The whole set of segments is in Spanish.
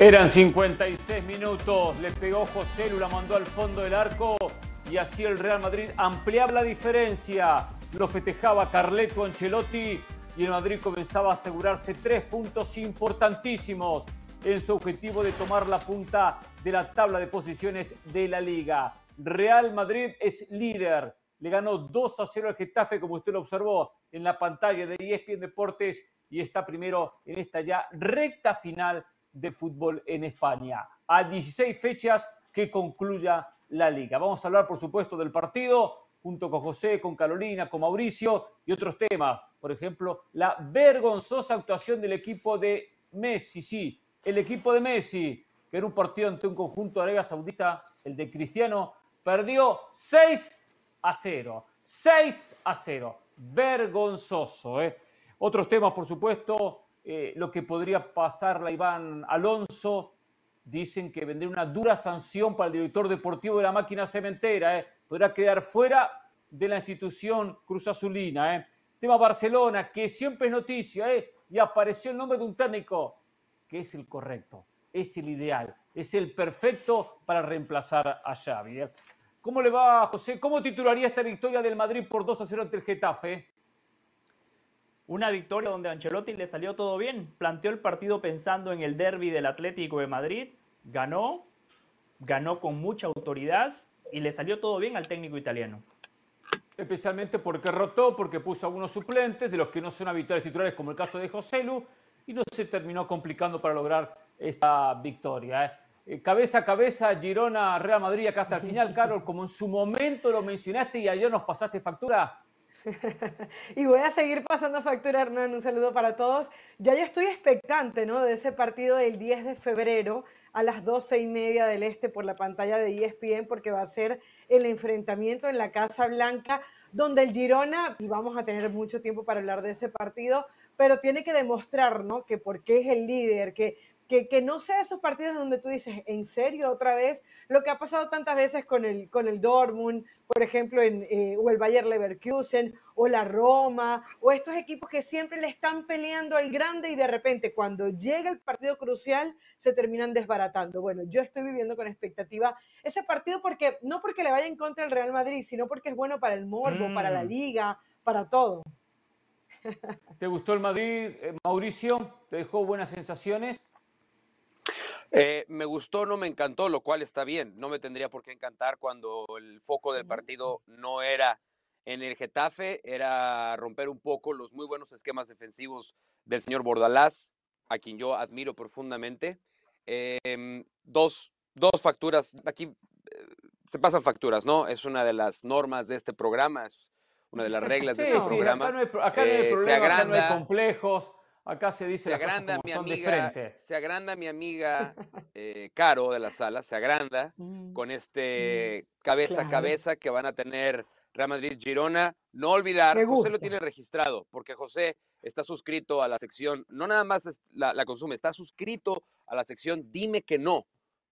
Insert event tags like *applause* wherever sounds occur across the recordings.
Eran 56 minutos, le pegó José Lu, la mandó al fondo del arco y así el Real Madrid ampliaba la diferencia. Lo festejaba Carleto Ancelotti y el Madrid comenzaba a asegurarse tres puntos importantísimos en su objetivo de tomar la punta de la tabla de posiciones de la liga. Real Madrid es líder, le ganó 2 a 0 al Getafe, como usted lo observó en la pantalla de ESPN Deportes, y está primero en esta ya recta final de fútbol en España. A 16 fechas que concluya la liga. Vamos a hablar, por supuesto, del partido junto con José, con Carolina, con Mauricio y otros temas. Por ejemplo, la vergonzosa actuación del equipo de Messi. Sí, el equipo de Messi, que en un partido ante un conjunto de Arabia Saudita, el de Cristiano, perdió 6 a 0. 6 a 0. Vergonzoso. ¿eh? Otros temas, por supuesto, eh, lo que podría pasar a Iván Alonso. Dicen que vendría una dura sanción para el director deportivo de la máquina cementera. ¿eh? Podrá quedar fuera de la institución Cruz Azulina. ¿eh? Tema Barcelona, que siempre es noticia, y apareció el nombre de un técnico que es el correcto, es el ideal, es el perfecto para reemplazar a Xavi. ¿Cómo le va, José? ¿Cómo titularía esta victoria del Madrid por 2 a 0 ante el Getafe? Una victoria donde a Ancelotti le salió todo bien. Planteó el partido pensando en el derby del Atlético de Madrid. Ganó, ganó con mucha autoridad y le salió todo bien al técnico italiano. Especialmente porque rotó, porque puso a algunos suplentes, de los que no son habituales titulares, como el caso de José Lu, y no se terminó complicando para lograr esta victoria. ¿eh? Eh, cabeza a cabeza, Girona, Real Madrid, acá hasta el final, *laughs* Carol, como en su momento lo mencionaste y ayer nos pasaste factura. *laughs* y voy a seguir pasando factura, Hernán. Un saludo para todos. Ya yo estoy expectante ¿no? de ese partido del 10 de febrero a las 12 y media del este por la pantalla de ESPN, porque va a ser el enfrentamiento en la Casa Blanca, donde el Girona, y vamos a tener mucho tiempo para hablar de ese partido, pero tiene que demostrar ¿no? que porque es el líder, que que, no sea esos partidos donde tú dices, ¿en serio otra vez? Lo que ha pasado tantas veces con el, con el Dortmund, por ejemplo, en, eh, o el Bayer Leverkusen, o la Roma, o estos equipos que siempre le están peleando al grande y de repente cuando llega el partido crucial se terminan desbaratando. Bueno, yo estoy viviendo con expectativa ese partido porque no porque le vaya en contra el Real Madrid, sino porque es bueno para el morbo, para la mm. liga, para todo. *laughs* ¿Te gustó el Madrid, eh, Mauricio? ¿Te dejó buenas sensaciones? Eh, me gustó, no me encantó, lo cual está bien. No me tendría por qué encantar cuando el foco del partido no era en el Getafe, era romper un poco los muy buenos esquemas defensivos del señor Bordalás, a quien yo admiro profundamente. Em, dos, dos facturas, aquí eh, se pasan facturas, ¿no? Es una de las normas de este programa, es una de las reglas de *laughs* este programa. Acá no hay, acá no hay eh, problema, acá no hay complejos. Acá se dice se agranda mi amiga, Se agranda mi amiga Caro de la sala, se agranda mm, con este mm, cabeza a cabeza que van a tener Real Madrid Girona. No olvidar, José lo tiene registrado, porque José está suscrito a la sección, no nada más la, consume, está suscrito a la sección Dime que no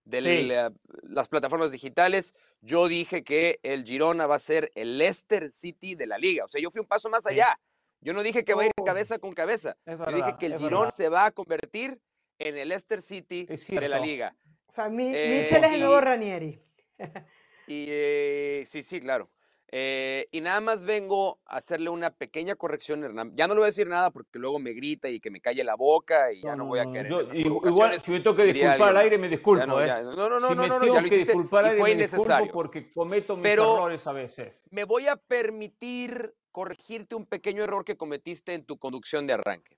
de las plataformas digitales. Yo dije que el Girona va a ser el Leicester City de la liga. O sea, yo fui un paso más allá. Yo no dije que va a ir oh. cabeza con cabeza. Yo dije que el Girón se va a convertir en el Leicester City de la liga. O sea, mi, eh, Michel es el nuevo Ranieri. *laughs* y eh, sí, sí, claro. Eh, y nada más vengo a hacerle una pequeña corrección, Hernán. Ya no le voy a decir nada porque luego me grita y que me calle la boca y ya no, voy a querer. igual, si me tengo que disculpar al aire, me disculpo. No, ¿eh? no, no, no, si no, me no, tengo ya lo que disculpar al aire, fue me porque cometo mis errores a veces. Me voy a permitir corregirte un pequeño error que cometiste en tu conducción de arranque.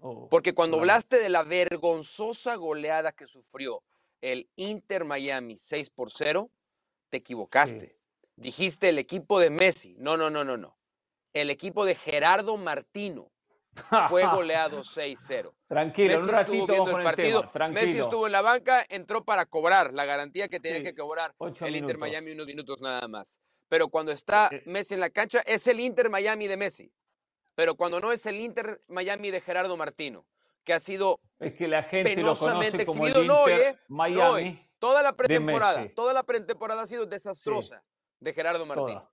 Oh, Porque cuando hablaste de la vergonzosa goleada que sufrió el Inter Miami 6 por 0, te equivocaste. Dijiste el equipo de Messi. No, no, no, no, no. El equipo de Gerardo Martino fue goleado *laughs* 6-0. Tranquilo, un ratito viendo el partido. Messi estuvo en la banca, entró para cobrar la garantía que tenía que cobrar el Inter Miami unos minutos nada más pero cuando está eh, Messi en la cancha es el Inter Miami de Messi. Pero cuando no es el Inter Miami de Gerardo Martino, que ha sido es que la gente lo conoce como el Inter ¿eh? Miami. Toda la pretemporada, toda la pretemporada ha sido desastrosa de Gerardo Martino.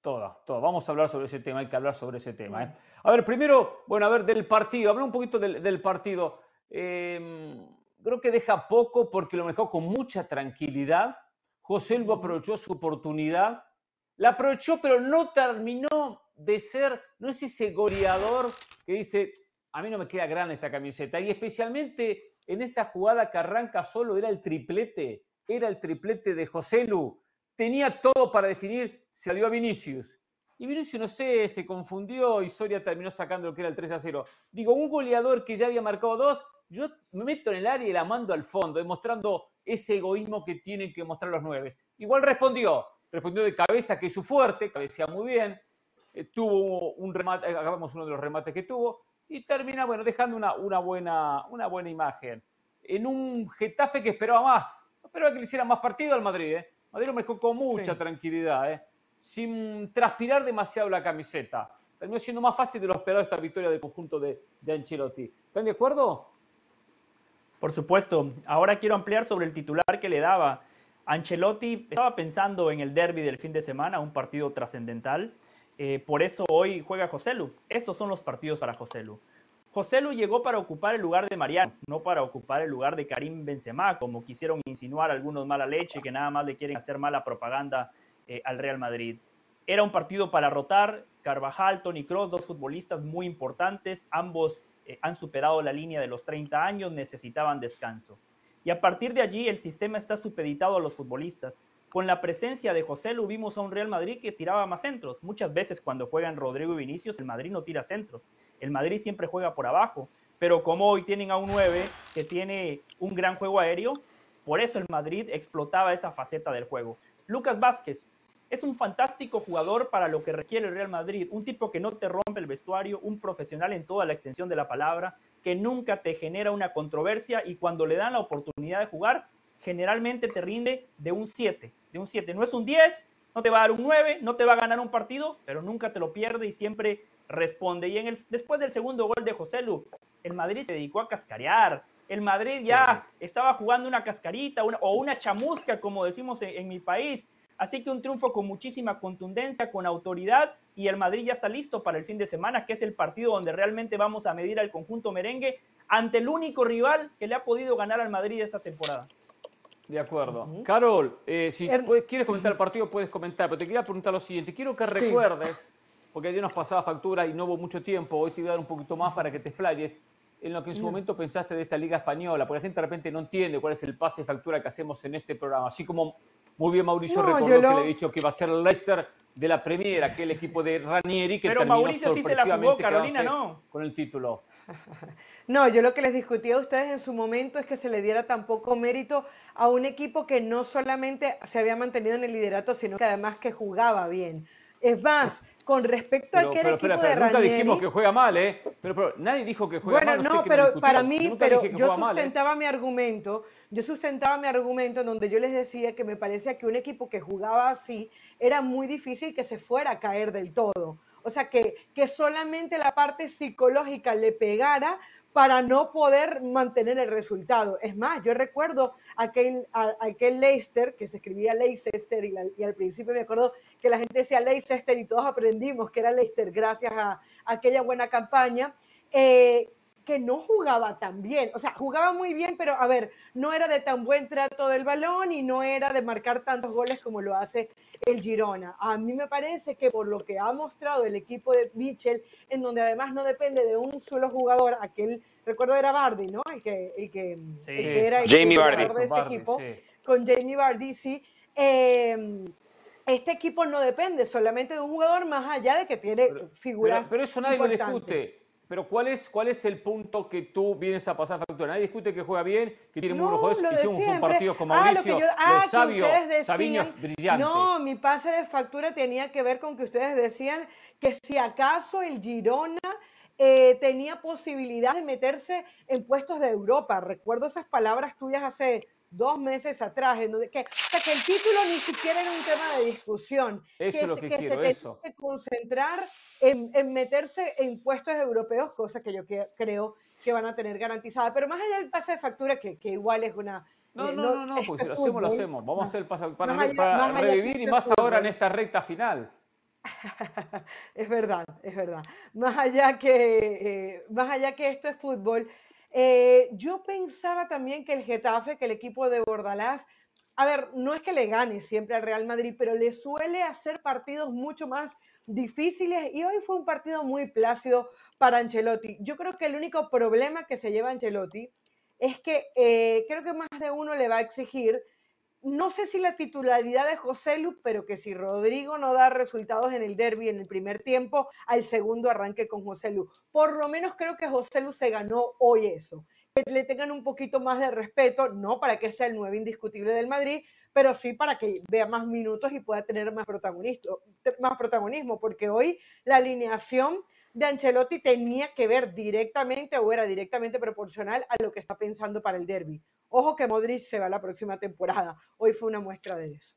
Toda, toda, Vamos a hablar sobre ese tema, hay que hablar sobre ese tema. ¿eh? A ver, primero, bueno, a ver, del partido, habla un poquito del, partido. Em, creo que deja poco porque lo manejó con mucha tranquilidad. José Lu aprovechó su oportunidad, la aprovechó, pero no terminó de ser, no es ese goleador que dice, a mí no me queda grande esta camiseta. Y especialmente en esa jugada que arranca solo, era el triplete, era el triplete de José Lu. Tenía todo para definir, salió a Vinicius. Y Vinicius, no sé, se confundió y Soria terminó sacando lo que era el 3 a 0. Digo, un goleador que ya había marcado dos, yo me meto en el área y la mando al fondo, demostrando ese egoísmo que tienen que mostrar los nueve. Igual respondió, respondió de cabeza, que es su fuerte, cabecea muy bien, eh, tuvo un remate, hagamos uno de los remates que tuvo, y termina, bueno, dejando una, una, buena, una buena imagen. En un Getafe que esperaba más, esperaba que le hiciera más partido al Madrid. ¿eh? Lo mejor con mucha tranquilidad, ¿eh? sin transpirar demasiado la camiseta. Terminó siendo más fácil de lo esperado esta victoria del conjunto de, de Ancelotti. ¿Están de acuerdo? Por supuesto. Ahora quiero ampliar sobre el titular que le daba. Ancelotti estaba pensando en el derby del fin de semana, un partido trascendental. Eh, por eso hoy juega José Lu. Estos son los partidos para José Lu. José Lu llegó para ocupar el lugar de Mariano, no para ocupar el lugar de Karim Benzema, como quisieron insinuar algunos mala leche que nada más le quieren hacer mala propaganda eh, al Real Madrid. Era un partido para rotar. Carvajal, Tony Cross, dos futbolistas muy importantes, ambos eh, han superado la línea de los 30 años, necesitaban descanso. Y a partir de allí el sistema está supeditado a los futbolistas. Con la presencia de José Lu vimos a un Real Madrid que tiraba más centros. Muchas veces cuando juegan Rodrigo y Vinicius, el Madrid no tira centros. El Madrid siempre juega por abajo. Pero como hoy tienen a un 9 que tiene un gran juego aéreo, por eso el Madrid explotaba esa faceta del juego. Lucas Vázquez es un fantástico jugador para lo que requiere el Real Madrid. Un tipo que no te rompe el vestuario, un profesional en toda la extensión de la palabra, que nunca te genera una controversia y cuando le dan la oportunidad de jugar, generalmente te rinde de un 7, de un 7. No es un 10, no te va a dar un 9, no te va a ganar un partido, pero nunca te lo pierde y siempre responde. Y en el, después del segundo gol de José Lu, el Madrid se dedicó a cascarear. El Madrid ya estaba jugando una cascarita o una chamusca, como decimos en mi país. Así que un triunfo con muchísima contundencia, con autoridad y el Madrid ya está listo para el fin de semana, que es el partido donde realmente vamos a medir al conjunto merengue ante el único rival que le ha podido ganar al Madrid esta temporada. De acuerdo. Carol, eh, si quieres comentar el partido, puedes comentar, pero te quería preguntar lo siguiente. Quiero que recuerdes, porque ayer nos pasaba factura y no hubo mucho tiempo, hoy te voy a dar un poquito más para que te explayes, en lo que en su momento pensaste de esta Liga Española, porque la gente de repente no entiende cuál es el pase de factura que hacemos en este programa. Así como muy bien Mauricio recordó que le he dicho que iba a ser el Leicester de la Premier, aquel equipo de Ranieri que Pero terminó Mauricio sí se la jugó, Carolina no. con el título. *laughs* No, yo lo que les discutí a ustedes en su momento es que se le diera tan poco mérito a un equipo que no solamente se había mantenido en el liderato, sino que además que jugaba bien. Es más, con respecto a aquel equipo de Nunca dijimos que juega mal, ¿eh? Pero, nadie dijo que juega mal. Bueno, no, pero para mí, pero yo ¿eh? sustentaba mi argumento, yo sustentaba mi argumento en donde yo les decía que me parecía que un equipo que jugaba así era muy difícil que se fuera a caer del todo. O sea, que, que solamente la parte psicológica le pegara para no poder mantener el resultado. Es más, yo recuerdo aquel, aquel Leicester, que se escribía Leicester, y, y, al principio me acuerdo que la gente decía Leicester y todos aprendimos que era Leicester gracias a, aquella buena campaña. Eh, que no jugaba tan bien, o sea, jugaba muy bien, pero a ver, no era de tan buen trato del balón y no era de marcar tantos goles como lo hace el Girona. A mí me parece que por lo que ha mostrado el equipo de Mitchell, en donde además no depende de un solo jugador, aquel, recuerdo era Bardi, ¿no? El que, el que, era el Jamie Bardi. de ese equipo, con Jamie Bardi, sí. Eh, este equipo no depende solamente de un jugador más allá de que tiene figuras. Pero, eso nadie lo discute. Pero ¿cuál es, ¿cuál es el punto que tú vienes a pasar factura? Nadie discute que juega bien, que tiene muy buenos jugadores, que hicimos un partido con Mauricio, ah, lo sabio, Sabiño, brillante. No, mi pase de factura tenía que ver con que ustedes decían que si acaso el Girona eh, tenía posibilidad de meterse en puestos de Europa. Recuerdo esas palabras tuyas hace dos meses atrás, en donde que, o sea, que el título ni siquiera era un tema de discusión. Eso que, es lo que, quiero, se eso. que concentrar en, en, meterse en puestos europeos, cosa que yo creo que van a tener garantizada. Pero más allá del pase de factura, que, que igual es una... No, eh, no, no, no, pues si lo hacemos, lo hacemos. Vamos a hacer el pase para, para revivir y más ahora en esta recta final. *laughs* es verdad, es verdad. Más allá que, eh, más allá que esto es fútbol, Eh, yo pensaba también que el Getafe, que el equipo de Bordalás, a ver, no es que le gane siempre al Real Madrid, pero le suele hacer partidos mucho más difíciles y hoy fue un partido muy plácido para Ancelotti. Yo creo que el único problema que se lleva Ancelotti es que eh, creo que más de uno le va a exigir, no sé si la titularidad de José Lu, pero que si Rodrigo no da resultados en el derby en el primer tiempo, al segundo arranque con José Lu. Por lo menos creo que José Lu se ganó hoy eso. Que le tengan un poquito más de respeto, no para que sea el nuevo indiscutible del Madrid, pero sí para que vea más minutos y pueda tener más más protagonismo porque hoy la alineación de Ancelotti tenía que ver directamente o era directamente proporcional a lo que está pensando para el derby. Ojo que Modric se va la próxima temporada. Hoy fue una muestra de eso.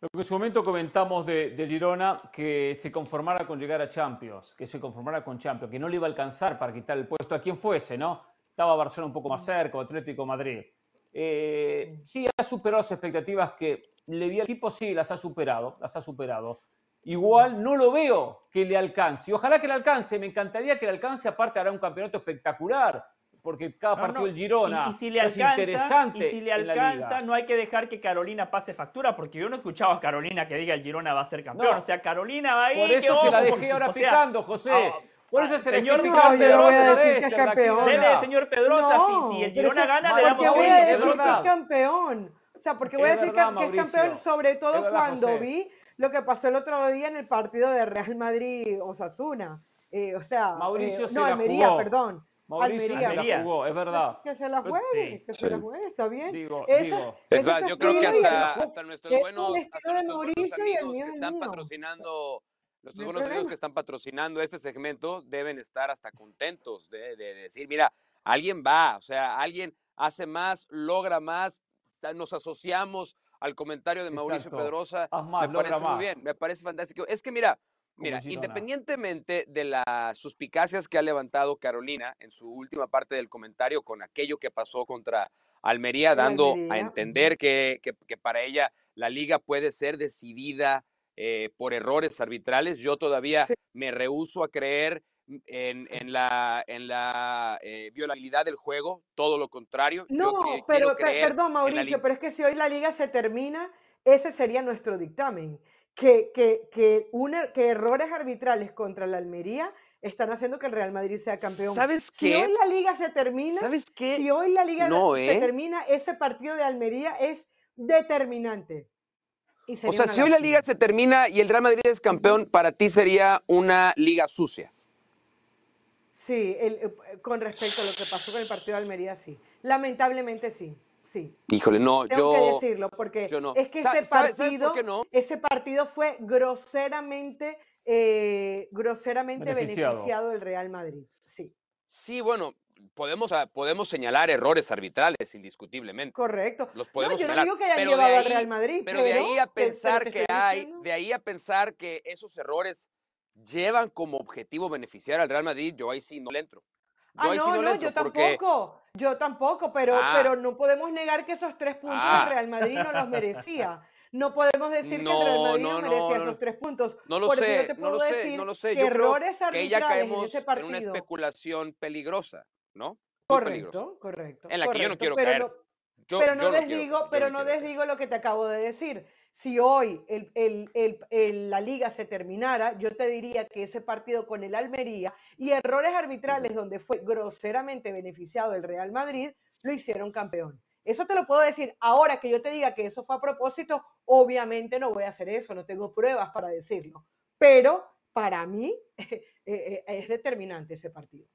Lo que en su momento comentamos de, de, Girona, que se conformara con llegar a Champions, que se conformara con Champions, que no le iba a alcanzar para quitar el puesto a quien fuese, ¿no? Estaba Barcelona un poco más cerca, Atlético Madrid. Eh, sí, ha superado las expectativas que le di al equipo, sí, las ha superado, las ha superado. Igual no lo veo que le alcance. Y ojalá que le alcance, me encantaría que le alcance, aparte hará un campeonato espectacular, porque cada partido del Girona y, si le es interesante. Y si le alcanza, no hay que dejar que Carolina pase factura, porque yo no he escuchado a Carolina que diga el Girona va a ser campeón. O sea, Carolina va a ir. Por eso se la dejé ahora picando, José. Ah, por eso se señor Pedrosa, decir que es campeón. Dele, señor Pedrosa, si, el Girona gana, le damos voy a decir que es campeón. O sea, porque voy a decir que, es campeón, sobre todo cuando vi lo que pasó el otro día en el partido de Real Madrid-Osasuna. Eh, o sea, Mauricio eh, no, Almería, perdón. Mauricio Almería. se la jugó, es verdad. Que se la juegue, que se la juegue, está bien. Digo, digo. Es más, yo creo que hasta, hasta nuestros buenos, hasta nuestros buenos amigos que están patrocinando los buenos amigos que están patrocinando este segmento deben estar hasta contentos de, decir, mira, alguien va, o sea, alguien hace más, logra más, nos asociamos al comentario de Mauricio Pedrosa. me parece muy bien, me parece fantástico. Es que mira, mira, independientemente de las suspicacias que ha levantado Carolina en su última parte del comentario con aquello que pasó contra Almería, dando a entender que, que para ella la liga puede ser decidida eh, por errores arbitrales. Yo todavía me rehuso a creer en, la, en la eh, violabilidad del juego, todo lo contrario. No, pero perdón Mauricio, pero es que si hoy la liga se termina, ese sería nuestro dictamen. Que, que, que, er, que errores arbitrales contra la Almería están haciendo que el Real Madrid sea campeón. ¿Sabes qué? Si hoy la liga se termina, ¿Sabes qué? si hoy la liga se ¿eh? termina, ese partido de Almería es determinante o sea, si hoy la liga se termina y el Real Madrid es campeón, para ti sería una liga sucia. Sí, eh, con respecto a lo que pasó con el partido de Almería, sí. Lamentablemente sí. Sí. Híjole, no, Tengo yo. que decirlo, porque es que ese partido, ese partido fue groseramente, eh, groseramente beneficiado. beneficiado el Real Madrid. Sí. Sí, bueno, podemos, ah, podemos señalar errores arbitrales, indiscutiblemente. Correcto. Los podemos yo no digo que hayan llevado al Real Madrid, pero, de ahí a pensar que hay, de ahí a pensar que esos errores llevan como objetivo beneficiar al Real Madrid, yo ahí sí no le entro. Yo ah, no, no, yo tampoco, yo tampoco, pero, ah. pero no podemos negar que esos tres puntos el Real Madrid no los merecía. *laughs* No podemos decir que el Real Madrid no, merecía esos tres puntos. No lo sé, no lo sé, no lo sé. Yo creo que ya caemos en, en una especulación peligrosa. ¿no? correcto, correcto. En la que yo no quiero pero caer. No, pero no, les digo, pero no les digo lo que te acabo de decir. Si hoy la liga se terminara, yo te diría que ese partido con el Almería y errores arbitrales donde fue groseramente beneficiado el Real Madrid, lo hicieron campeón. Eso te lo puedo decir. Ahora que yo te diga que eso fue a propósito, obviamente no voy a hacer eso, no tengo pruebas para decirlo. Pero para mí *laughs* eh, eh, es determinante ese partido.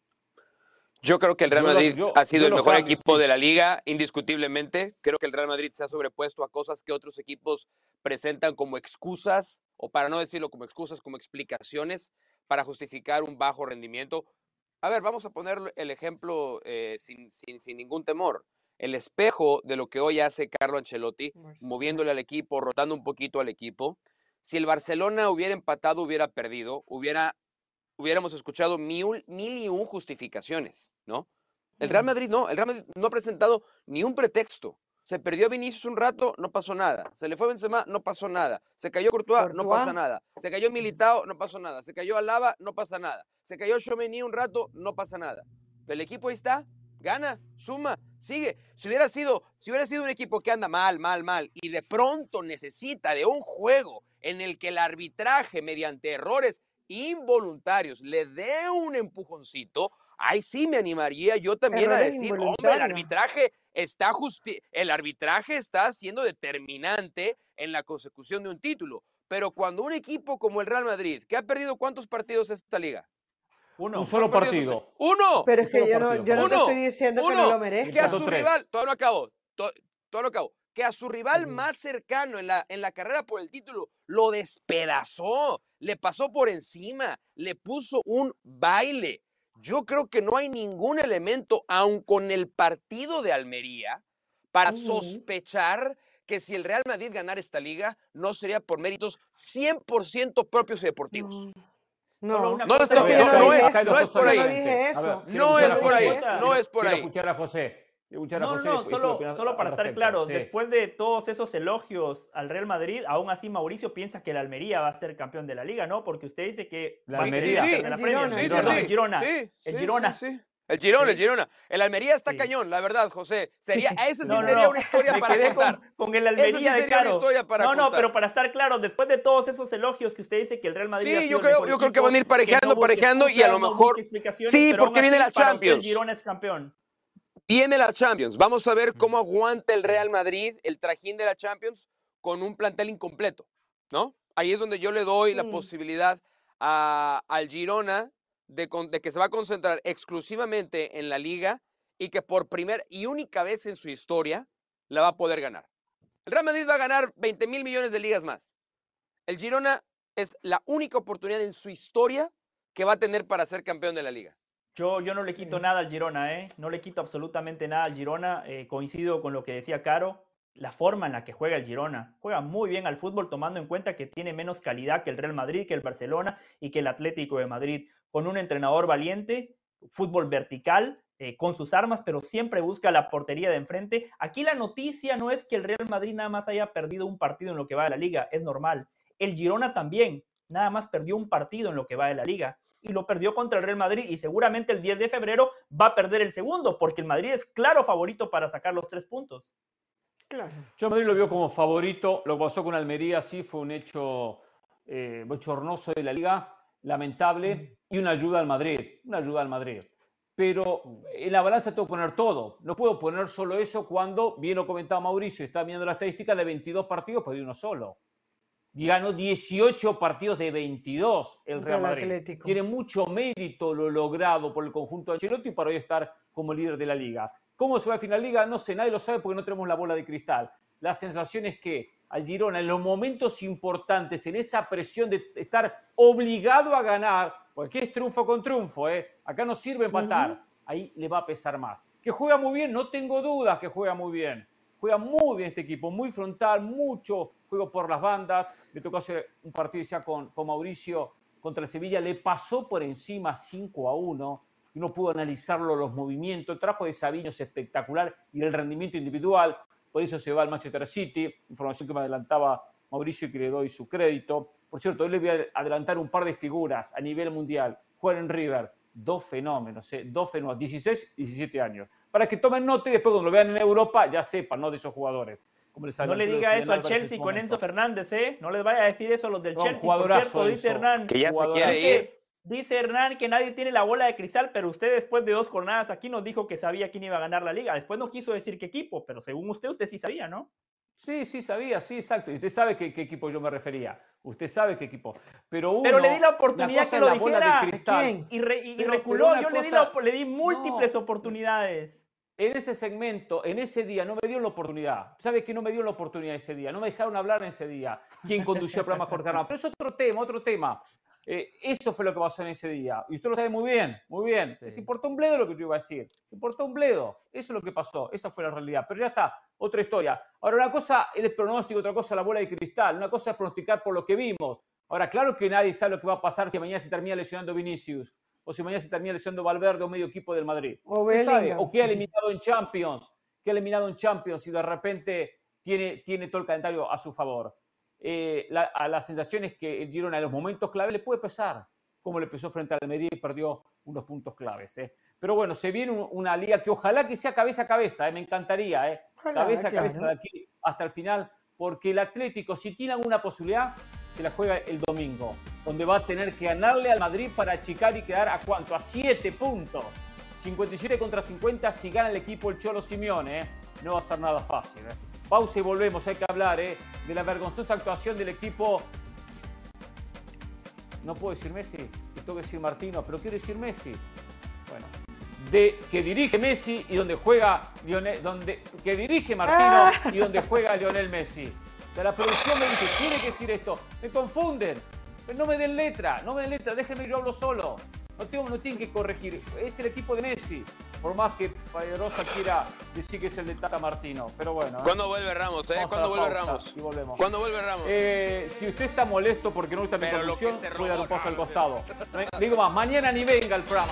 Yo creo que el Real Madrid ha sido el mejor equipo de la liga, indiscutiblemente. Creo que el Real Madrid se ha sobrepuesto a cosas que otros equipos presentan como excusas, o para no decirlo como excusas, como explicaciones para justificar un bajo rendimiento. A ver, vamos a poner el ejemplo eh, sin, sin, ningún temor. El espejo de lo que hoy hace Carlo Ancelotti, moviéndole al equipo, rotando un poquito al equipo. Si el Barcelona hubiera empatado, hubiera perdido, hubiera hubiéramos escuchado mil, mil y un justificaciones, ¿no? El Real Madrid no, el Real Madrid no ha presentado ni un pretexto. Se perdió Vinicius un rato, no pasó nada. Se le fue Benzema, no pasó nada. Se cayó Courtois, no pasa nada. Se cayó Militao, no pasó nada. Se cayó Alaba, no pasa nada. Se cayó Chomení un rato, no pasa nada. Pero el equipo ahí está, gana, suma, sigue. Si hubiera sido, si hubiera sido un equipo que anda mal, mal, mal y de pronto necesita de un juego en el que el arbitraje mediante errores involuntarios le dé un empujoncito, ahí sí me animaría yo también a decir, hombre, el arbitraje está justi el arbitraje está siendo determinante en la consecución de un título. Pero cuando un equipo como el Real Madrid, que ha perdido cuántos partidos esta liga, uno. Un solo partido. ¡Uno! Pero es que yo no, yo no estoy diciendo que no lo merezca. Que a su rival, todo lo acabo, todo, todo lo acabo, que a su rival más cercano en la, en la carrera por el título lo despedazó, le pasó por encima, le puso un baile. Yo creo que no hay ningún elemento, aun con el partido de Almería, para sospechar que si el Real Madrid ganara esta liga, no sería por méritos 100% propios y deportivos. No, no, es, por ahí. No es por ahí. No es por ahí. No es por ahí. Escuchar a José. no, no, solo, solo para estar claro, después de todos esos elogios al Real Madrid, aún así Mauricio piensa que el Almería va a ser campeón de la liga, ¿no? Porque usted dice que la Almería, sí, de la el Girona, el Girona, el Girona, el Girona. El Almería está cañón, la verdad, José. Sería, Esa sí sería una historia para contar. Con, el Almería de claro. no, no, pero para estar claro, después de todos esos elogios que usted dice que el Real Madrid. Sí, yo creo, yo creo que van a ir parejando, parejando y a lo mejor. Sí, porque viene la Champions. El Girona es campeón. Viene la Champions. Vamos a ver cómo aguanta el Real Madrid el trajín de la Champions con un plantel incompleto, ¿no? Ahí es donde yo le doy la posibilidad a, al Girona de, que se va a concentrar exclusivamente en la liga y que por primera y única vez en su historia la va a poder ganar. El Real Madrid va a ganar 20 mil millones de ligas más. El Girona es la única oportunidad en su historia que va a tener para ser campeón de la liga. Yo, yo no le quito nada al Girona, ¿eh? No le quito absolutamente nada al Girona. Eh, coincido con lo que decía Caro la forma en la que juega el Girona. Juega muy bien al fútbol tomando en cuenta que tiene menos calidad que el Real Madrid, que el Barcelona y que el Atlético de Madrid. Con un entrenador valiente, fútbol vertical, eh, con sus armas, pero siempre busca la portería de enfrente. Aquí la noticia no es que el Real Madrid nada más haya perdido un partido en lo que va de la liga, es normal. El Girona también, nada más perdió un partido en lo que va de la liga y lo perdió contra el Real Madrid y seguramente el 10 de febrero va a perder el segundo porque el Madrid es claro favorito para sacar los tres puntos. Yo a Madrid lo veo como favorito. Lo que pasó con Almería sí fue un hecho eh, bochornoso de la liga, lamentable, y una ayuda al Madrid. Una ayuda al Madrid. Pero en la balanza tengo que poner todo. No puedo poner solo eso cuando, bien lo comentaba Mauricio, está viendo la estadística de 22 partidos, pues de uno solo. Y ganó 18 partidos de 22 el Real Madrid. Tiene mucho mérito lo logrado por el conjunto de Ancelotti para hoy estar como líder de la liga. ¿Cómo se va a final liga? No sé, nadie lo sabe porque no tenemos la bola de cristal. La sensación es que al Girona en los momentos importantes, en esa presión de estar obligado a ganar, porque es triunfo con triunfo, ¿eh? acá no sirve empatar, ahí le va a pesar más. Que juega muy bien, no tengo dudas que juega muy bien. Juega muy bien este equipo, muy frontal, mucho juego por las bandas. Me tocó hacer un partido ya con, con Mauricio contra el Sevilla, le pasó por encima 5 a 1 uno pudo analizarlo, los movimientos. El trabajo de Sabiño es espectacular y el rendimiento individual. Por eso se va al Manchester City. Información que me adelantaba Mauricio y que le doy su crédito. Por cierto, hoy le voy a adelantar un par de figuras a nivel mundial. Juan River, dos fenómenos, ¿eh? dos fenómenos, 16 y 17 años. Para que tomen nota y después cuando lo vean en Europa ya sepan, ¿no? De esos jugadores. No le diga eso al Chelsea con Enzo Fernández, ¿eh? No les vaya a decir eso a los del Chelsea. Por cierto, dice Hernán. Que ya se quiere ir. Dice Hernán que nadie tiene la bola de cristal, pero usted después de dos jornadas aquí nos dijo que sabía quién iba a ganar la liga. Después no quiso decir qué equipo, pero según usted, usted sí sabía, ¿no? Sí, sí sabía, sí, exacto. Y usted sabe qué, qué equipo yo me refería. Usted sabe qué equipo. Pero, pero le di la oportunidad que lo dijera. De Y, reculó, yo le, di le di, múltiples oportunidades. En ese segmento, en ese día, no me dio la oportunidad. ¿Sabe qué no me dio la oportunidad ese día? No me dejaron hablar en ese día. ¿Quién condució el programa Jorge Pero es otro tema, otro tema. Eh, eso fue lo que pasó en ese día. Y usted lo sabe muy bien, muy bien. Se importó un bledo lo que yo iba a decir. Se importó un bledo. Eso es lo que pasó. Esa fue la realidad. Pero ya está, otra historia. Ahora, una cosa es el pronóstico, otra cosa la bola de cristal. Una cosa es pronosticar por lo que vimos. Ahora, claro que nadie sabe lo que va a pasar si mañana se termina lesionando Vinicius. O si mañana se termina lesionando Valverde o medio equipo del Madrid. O se sabe. O que ha eliminado en Champions. Que ha eliminado en Champions y de repente tiene, tiene todo el calendario a su favor. Eh, la, a las sensaciones que el Girona en los momentos clave le puede pesar. como le empezó frente al Almería y perdió unos puntos claves. ¿eh? Pero bueno, se viene una liga que ojalá que sea cabeza a cabeza, ¿eh? me encantaría, ¿eh? cabeza a cabeza de aquí hasta el final, porque el Atlético, si tiene alguna posibilidad, se la juega el domingo, donde va a tener que ganarle al Madrid para achicar y quedar a cuánto, a 7 puntos. 57 contra 50 si gana el equipo el Cholo Simeone, ¿eh? no va a ser nada fácil. ¿eh? Pausa y volvemos, hay que hablar ¿eh? de la vergonzosa actuación del equipo. No puedo decir Messi, tengo que decir Martino, pero quiero decir Messi. Bueno, de que dirige Messi y donde juega Lionel, donde que dirige Martino y donde juega Lionel Messi. O la producción me dice, tiene que decir esto. Me confunden. Pero no me den letra, no me den letra, déjenme yo hablo solo. No tengo, no tienen que corregir. Es el equipo de Messi. Por más que Pedrosa quiera decir que es el de Tata Martino. Pero bueno. ¿eh? ¿Cuándo vuelve Ramos? Eh? ¿Cuándo vuelve Ramos? Y volvemos. ¿Cuándo vuelve Ramos? Eh, si usted está molesto porque no gusta mi conducción, puede dar un paso al costado. Digo más, mañana ni venga el programa.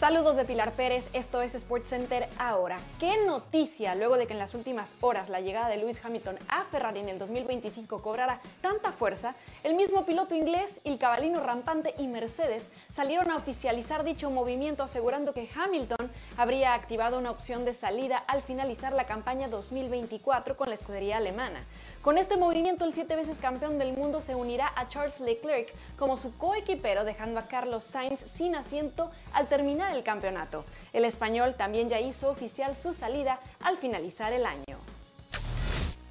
Saludos de Pilar Pérez, esto es SportsCenter ahora. ¿Qué noticia luego de que en las últimas horas la llegada de Lewis Hamilton a Ferrari en el 2025 cobrara tanta fuerza? El mismo piloto inglés, el cabalino rampante y Mercedes salieron a oficializar dicho movimiento asegurando que Hamilton habría activado una opción de salida al finalizar la campaña 2024 con la escudería alemana. Con este movimiento, el siete veces campeón del mundo se unirá a Charles Leclerc como su coequipero, dejando a Carlos Sainz sin asiento al terminar el campeonato. El español también ya hizo oficial su salida al finalizar el año.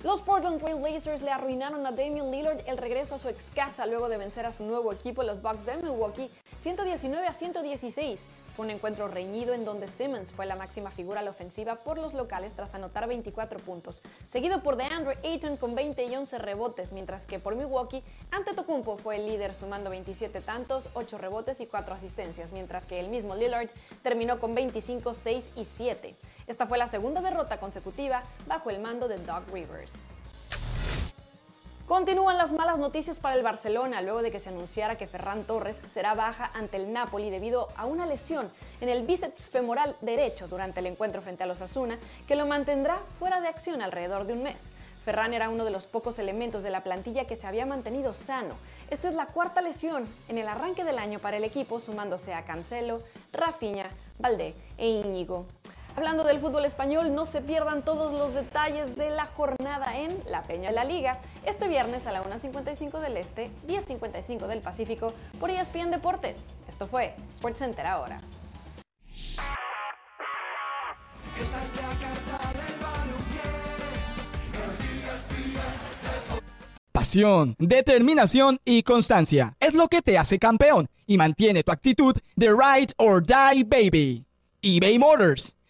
Los Portland Trail Blazers le arruinaron a Damian Lillard el regreso a su ex casa luego de vencer a su nuevo equipo, los Bucks de Milwaukee, 119 a 116 un encuentro reñido en donde Simmons fue la máxima figura a la ofensiva por los locales tras anotar 24 puntos, seguido por DeAndre Ayton con 20 y 11 rebotes, mientras que por Milwaukee, Antetokounmpo fue el líder sumando 27 tantos, 8 rebotes y 4 asistencias, mientras que el mismo Lillard terminó con 25, 6 y 7. Esta fue la segunda derrota consecutiva bajo el mando de Doug Rivers. Continúan las malas noticias para el Barcelona luego de que se anunciara que Ferran Torres será baja ante el Napoli debido a una lesión en el bíceps femoral derecho durante el encuentro frente a los Asuna, que lo mantendrá fuera de acción alrededor de un mes. Ferran era uno de los pocos elementos de la plantilla que se había mantenido sano. Esta es la cuarta lesión en el arranque del año para el equipo, sumándose a Cancelo, Rafinha, Valdé e Íñigo. Hablando del fútbol español, no se pierdan todos los detalles de la jornada en La Peña de la Liga, este viernes a la 1.55 del Este, 10.55 del Pacífico, por ESPN Deportes. Esto fue SportsCenter ahora. Pasión, determinación y constancia es lo que te hace campeón y mantiene tu actitud de ride or die baby. eBay Motors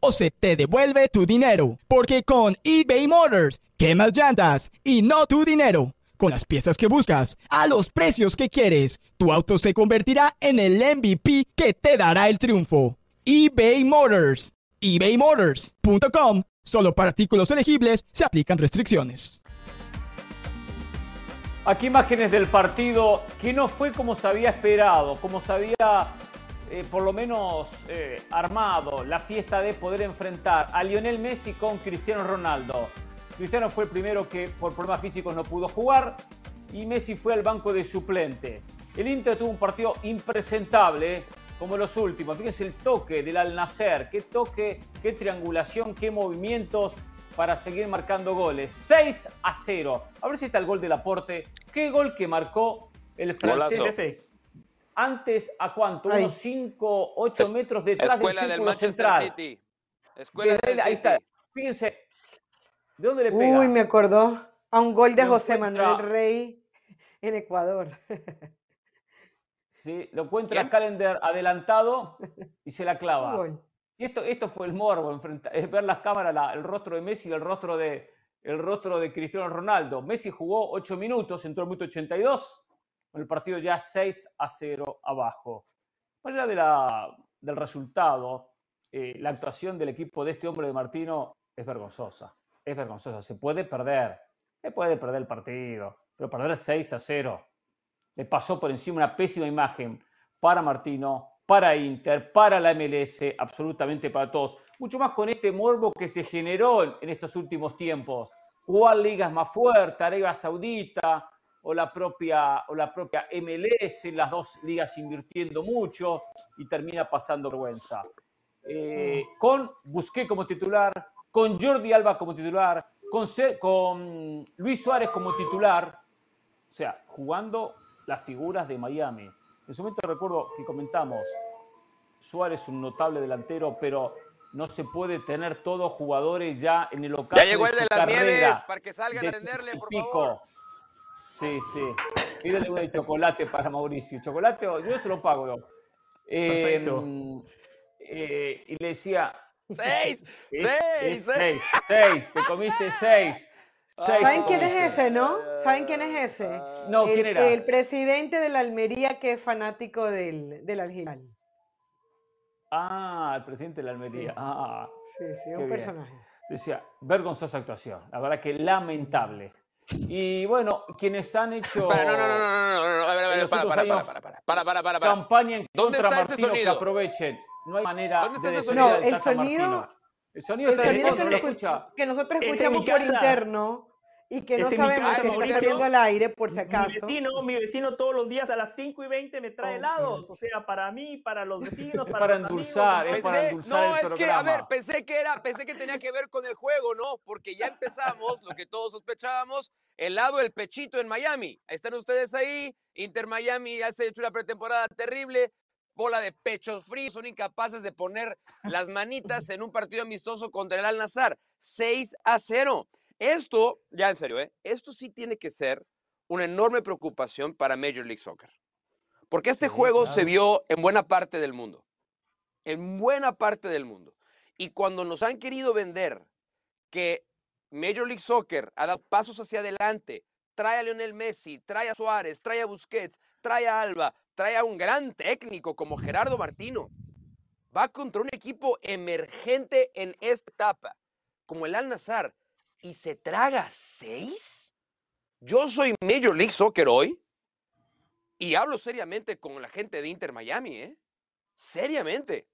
o se te devuelve tu dinero. Porque con eBay Motors, quemas llantas y no tu dinero. Con las piezas que buscas, a los precios que quieres, tu auto se convertirá en el MVP que te dará el triunfo. eBay Motors. ebaymotors.com. Solo para artículos elegibles se aplican restricciones. Aquí imágenes del partido que no fue como se había esperado, como se había eh, por lo menos eh, armado la fiesta de poder enfrentar a Lionel Messi con Cristiano Ronaldo. Cristiano fue el primero que por problemas físicos no pudo jugar y Messi fue al banco de suplentes. El Inter tuvo un partido impresentable como los últimos. Fíjense el toque del Al Nacer, qué toque, qué triangulación, qué movimientos para seguir marcando goles. 6 a 0. A ver si está el gol del aporte. ¿Qué gol que marcó el francés? Antes a cuánto, unos 5, 8 metros detrás Escuela del círculo central. City. Escuela del ahí está. Fíjense, ¿de dónde le pega? Uy, me acordó a un gol de José Manuel Rey en Ecuador. Sí, lo encuentra Calendar adelantado y se la clava. Y esto, esto fue el morbo, es ver las cámaras, el rostro de Messi y el rostro de, el rostro de Cristiano Ronaldo. Messi jugó 8 minutos, entró el minuto 82 con el partido ya 6 a 0 abajo. Más allá de la, del resultado, eh, la actuación del equipo de este hombre de Martino es vergonzosa. Es vergonzosa. Se puede perder. Se puede perder el partido. Pero perder 6 a 0. Le pasó por encima una pésima imagen para Martino, para Inter, para la MLS, absolutamente para todos. Mucho más con este morbo que se generó en estos últimos tiempos. ¿Cuál liga es más fuerte? Arabia Saudita o la propia, o la propia MLS, las dos ligas invirtiendo mucho y termina pasando vergüenza. Eh, con Busqué como titular, con Jordi Alba como titular, con, con Luis Suárez como titular, o sea, jugando las figuras de Miami. En su momento recuerdo que comentamos, Suárez un notable delantero, pero no se puede tener todos jugadores ya en el ya llegó el de, las nieves para que salgan a atenderle, por favor. Sí, sí. Pídele uno de chocolate para Mauricio. Chocolate, yo se lo pago. Perfecto. Em, eh, y le decía... ¡Seis! *laughs* ¡Seis! ¡Seis! ¡Seis! ¡Te comiste seis! ¿Saben quién es ese, no? ¿Saben quién es ese? No, ¿quién era? El presidente de la Almería que es fanático del, del Algilal. Ah, el presidente de la Almería. Sí, ah, sí, sí un personaje. Decía, vergonzosa actuación. La verdad que lamentable. Y bueno, quienes han hecho. Para, no, no, no, no, no, no, a ver, a ver, para, para, para, para, para, para, Campaña en contra Martino que aprovechen. No hay manera ¿Dónde está de ese sonido? No, el sonido. El sonido, está el sonido que, escucha. que nosotros escuchamos por interno y que no sabemos si está saliendo al aire por si acaso. Mi vecino, mi vecino todos los días a las 5 y 20 me trae helados, o sea, para mí, para los vecinos, es para, para los endulzar, amigos, es para endulzar no, el es programa. que, a ver, pensé que era, pensé que tenía que ver con el juego, ¿no? Porque ya empezamos, lo que todos sospechábamos, el lado del pechito en Miami. Están ustedes ahí, Inter Miami ya se ha hecho una pretemporada terrible, bola de pechos fríos, son incapaces de poner las manitas en un partido amistoso contra el Al Nazar. 6 a 0. Esto, ya en serio, ¿eh? esto sí tiene que ser una enorme preocupación para Major League Soccer. Porque este Sí, juego claro. se vio en buena parte del mundo. En buena parte del mundo. Y cuando nos han querido vender que Major League Soccer ha dado pasos hacia adelante, trae a Lionel Messi, trae a Suárez, trae a Busquets, trae a Alba, trae a un gran técnico como Gerardo Martino. Va contra un equipo emergente en esta etapa, como el Al Nazar, y se traga seis. Yo soy Major League Soccer hoy y hablo seriamente con la gente de Inter Miami, ¿eh? Seriamente.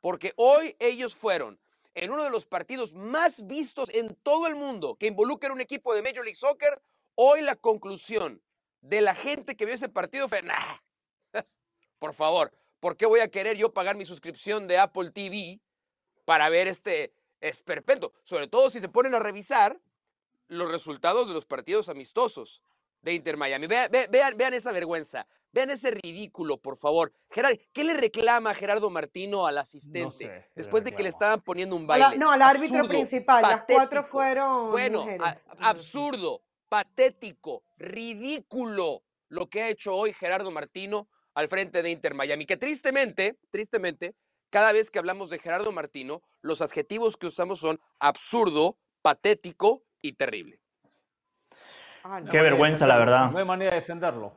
Porque hoy ellos fueron en uno de los partidos más vistos en todo el mundo que involucra un equipo de Major League Soccer. Hoy la conclusión de la gente que vio ese partido fue, nah, *laughs* por favor, ¿por qué voy a querer yo pagar mi suscripción de Apple TV para ver este esperpento? Sobre todo si se ponen a revisar los resultados de los partidos amistosos de Inter Miami. Vean, ve- vean, vean esa vergüenza, vean ese ridículo, por favor. Gerard, ¿qué le reclama Gerardo Martino al asistente sé, ¿qué le después de que le estaban poniendo un A baile? la- no, al árbitro Absurdo, principal. Las cuatro fueron Bueno, a- absurdo, patético, ridículo lo que ha hecho hoy Gerardo Martino al frente de Inter Miami. Que tristemente, tristemente, cada vez que hablamos de Gerardo Martino, los adjetivos que usamos son absurdo, patético y terrible. Ah, no. Qué vergüenza, la verdad. No hay manera de defenderlo.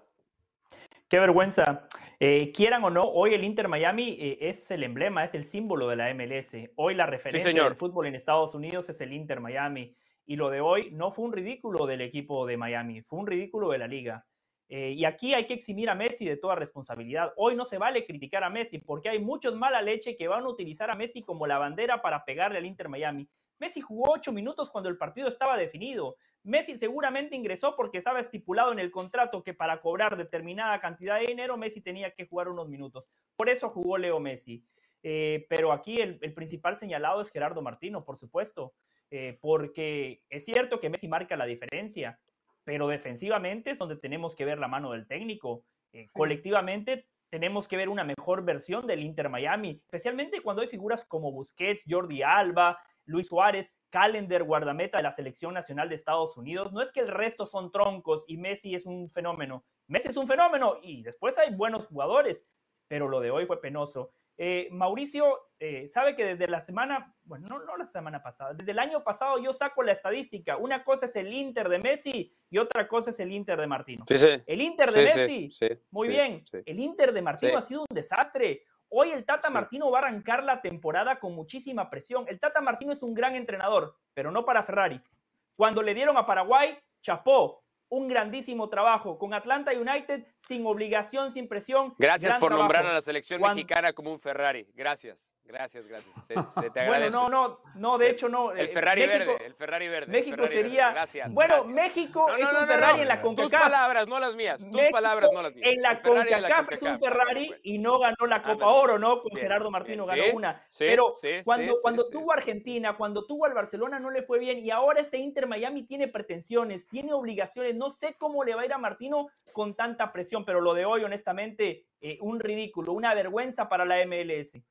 Qué vergüenza. Eh, quieran o no, hoy el Inter Miami eh, es el emblema, es el símbolo de la MLS. Hoy la referencia señor. del fútbol en Estados Unidos es el Inter Miami. Y lo de hoy no fue un ridículo del equipo de Miami, fue un ridículo de la liga. Eh, y aquí hay que eximir a Messi de toda responsabilidad. Hoy no se vale criticar a Messi porque hay muchos mala leche que van a utilizar a Messi como la bandera para pegarle al Inter Miami. Messi jugó ocho minutos cuando el partido estaba definido. Messi seguramente ingresó porque estaba estipulado en el contrato que para cobrar determinada cantidad de dinero Messi tenía que jugar unos minutos. Por eso jugó Leo Messi. Eh, pero aquí el, principal señalado es Gerardo Martino, por supuesto, eh, porque es cierto que Messi marca la diferencia, pero defensivamente es donde tenemos que ver la mano del técnico. Eh, Colectivamente tenemos que ver una mejor versión del Inter Miami, especialmente cuando hay figuras como Busquets, Jordi Alba, Luis Suárez, Calendar, guardameta de la selección nacional de Estados Unidos. No es que el resto son troncos y Messi es un fenómeno. Messi es un fenómeno y después hay buenos jugadores, pero lo de hoy fue penoso. Eh, Mauricio eh, sabe que desde la semana, bueno, no, no, la semana pasada, desde el año pasado yo saco la estadística. Una cosa es el Inter de Messi y otra cosa es el Inter de Martino. Sí, sí. El Inter de Messi, muy bien. El Inter de Martino ha sido un desastre. Hoy el Tata Martino va a arrancar la temporada con muchísima presión. El Tata Martino es un gran entrenador, pero no para Ferraris. Cuando le dieron a Paraguay, chapó, un grandísimo trabajo con Atlanta United sin obligación, sin presión. Gracias por nombrar a la selección mexicana como un Ferrari. Gracias. Gracias, gracias. Se, *laughs* te bueno, no, no, no, de hecho no. El eh, Ferrari verde, el Ferrari verde. México sería. Gracias. Bueno, México es un Ferrari en la CONCACAF. Tus palabras, no las mías. Tus palabras, no las mías. En la CONCACAF es un Ferrari y no ganó la Copa Oro, ¿no? Con Gerardo Martino ganó una. Pero cuando, cuando tuvo Argentina, cuando tuvo al Barcelona no le fue bien y ahora este Inter Miami tiene pretensiones, tiene obligaciones. No sé cómo le va a ir a Martino con tanta presión, pero lo de hoy, honestamente, eh, un ridículo, una vergüenza para la MLS.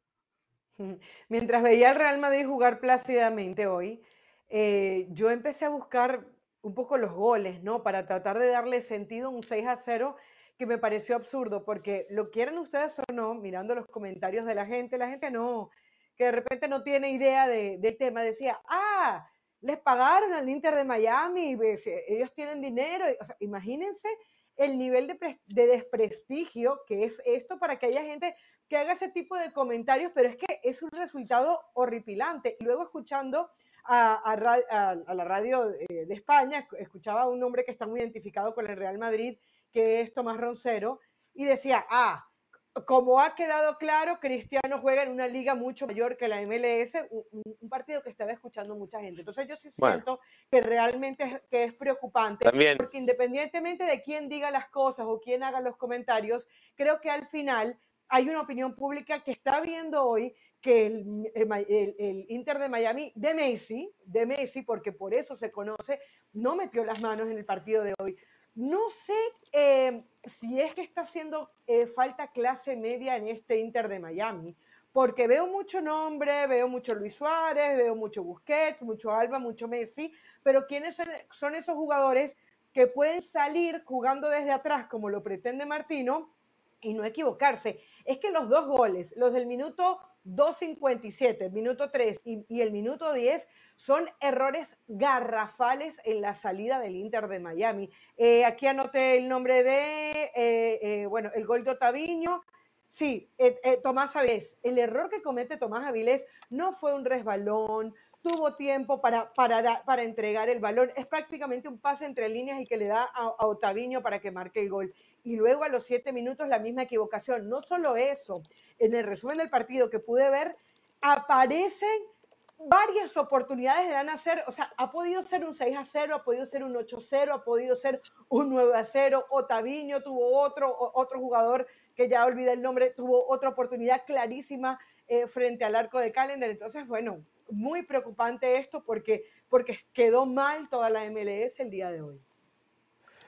*laughs* Mientras veía al Real Madrid jugar plácidamente hoy, eh, yo empecé a buscar un poco los goles, ¿no? Para tratar de darle sentido a un 6 a 0 que me pareció absurdo, porque lo quieran ustedes o no, mirando los comentarios de la gente, la gente no, que de repente no tiene idea del tema, decía, ah, les pagaron al Inter de Miami, ellos tienen dinero, imagínense el nivel de, de desprestigio que es esto para que haya gente que haga ese tipo de comentarios, pero es que es un resultado horripilante. Y luego escuchando a, la radio eh, de España, escuchaba a un hombre que está muy identificado con el Real Madrid, que es Tomás Roncero, y decía, ah, como ha quedado claro, Cristiano juega en una liga mucho mayor que la MLS, un, partido que estaba escuchando mucha gente. Entonces yo sí siento que realmente es, que es preocupante, porque independientemente de quién diga las cosas o quién haga los comentarios, creo que al final hay una opinión pública que está viendo hoy que el, Inter de Miami de Messi, de Messi, porque por eso se conoce, no metió las manos en el partido de hoy. No sé eh, si es que está haciendo eh, falta clase media en este Inter de Miami, porque veo mucho nombre, veo mucho Luis Suárez, veo mucho Busquets, mucho Alba, mucho Messi, pero ¿quiénes son esos jugadores que pueden salir jugando desde atrás como lo pretende Martino? Y no equivocarse. Es que los dos goles, los del minuto 2.57, minuto 3 y, el minuto 10, son errores garrafales en la salida del Inter de Miami. Eh, aquí anoté el nombre de, eh, eh, bueno, el gol de Otaviño. Sí, Tomás Avilés. El error que comete Tomás Avilés no fue un resbalón, tuvo tiempo para, para, para entregar el balón. Es prácticamente un pase entre líneas y que le da a, a Otaviño para que marque el gol y luego a los siete minutos la misma equivocación. No solo eso, en el resumen del partido que pude ver, aparecen varias oportunidades de a o sea, ha podido ser un 6 a 0, ha podido ser un 8 a 0, ha podido ser un 9 a 0, Otaviño tuvo otro, otro jugador que ya olvidé el nombre, tuvo otra oportunidad clarísima eh, frente al arco de Calendar. Entonces, bueno, muy preocupante esto porque, porque quedó mal toda la MLS el día de hoy.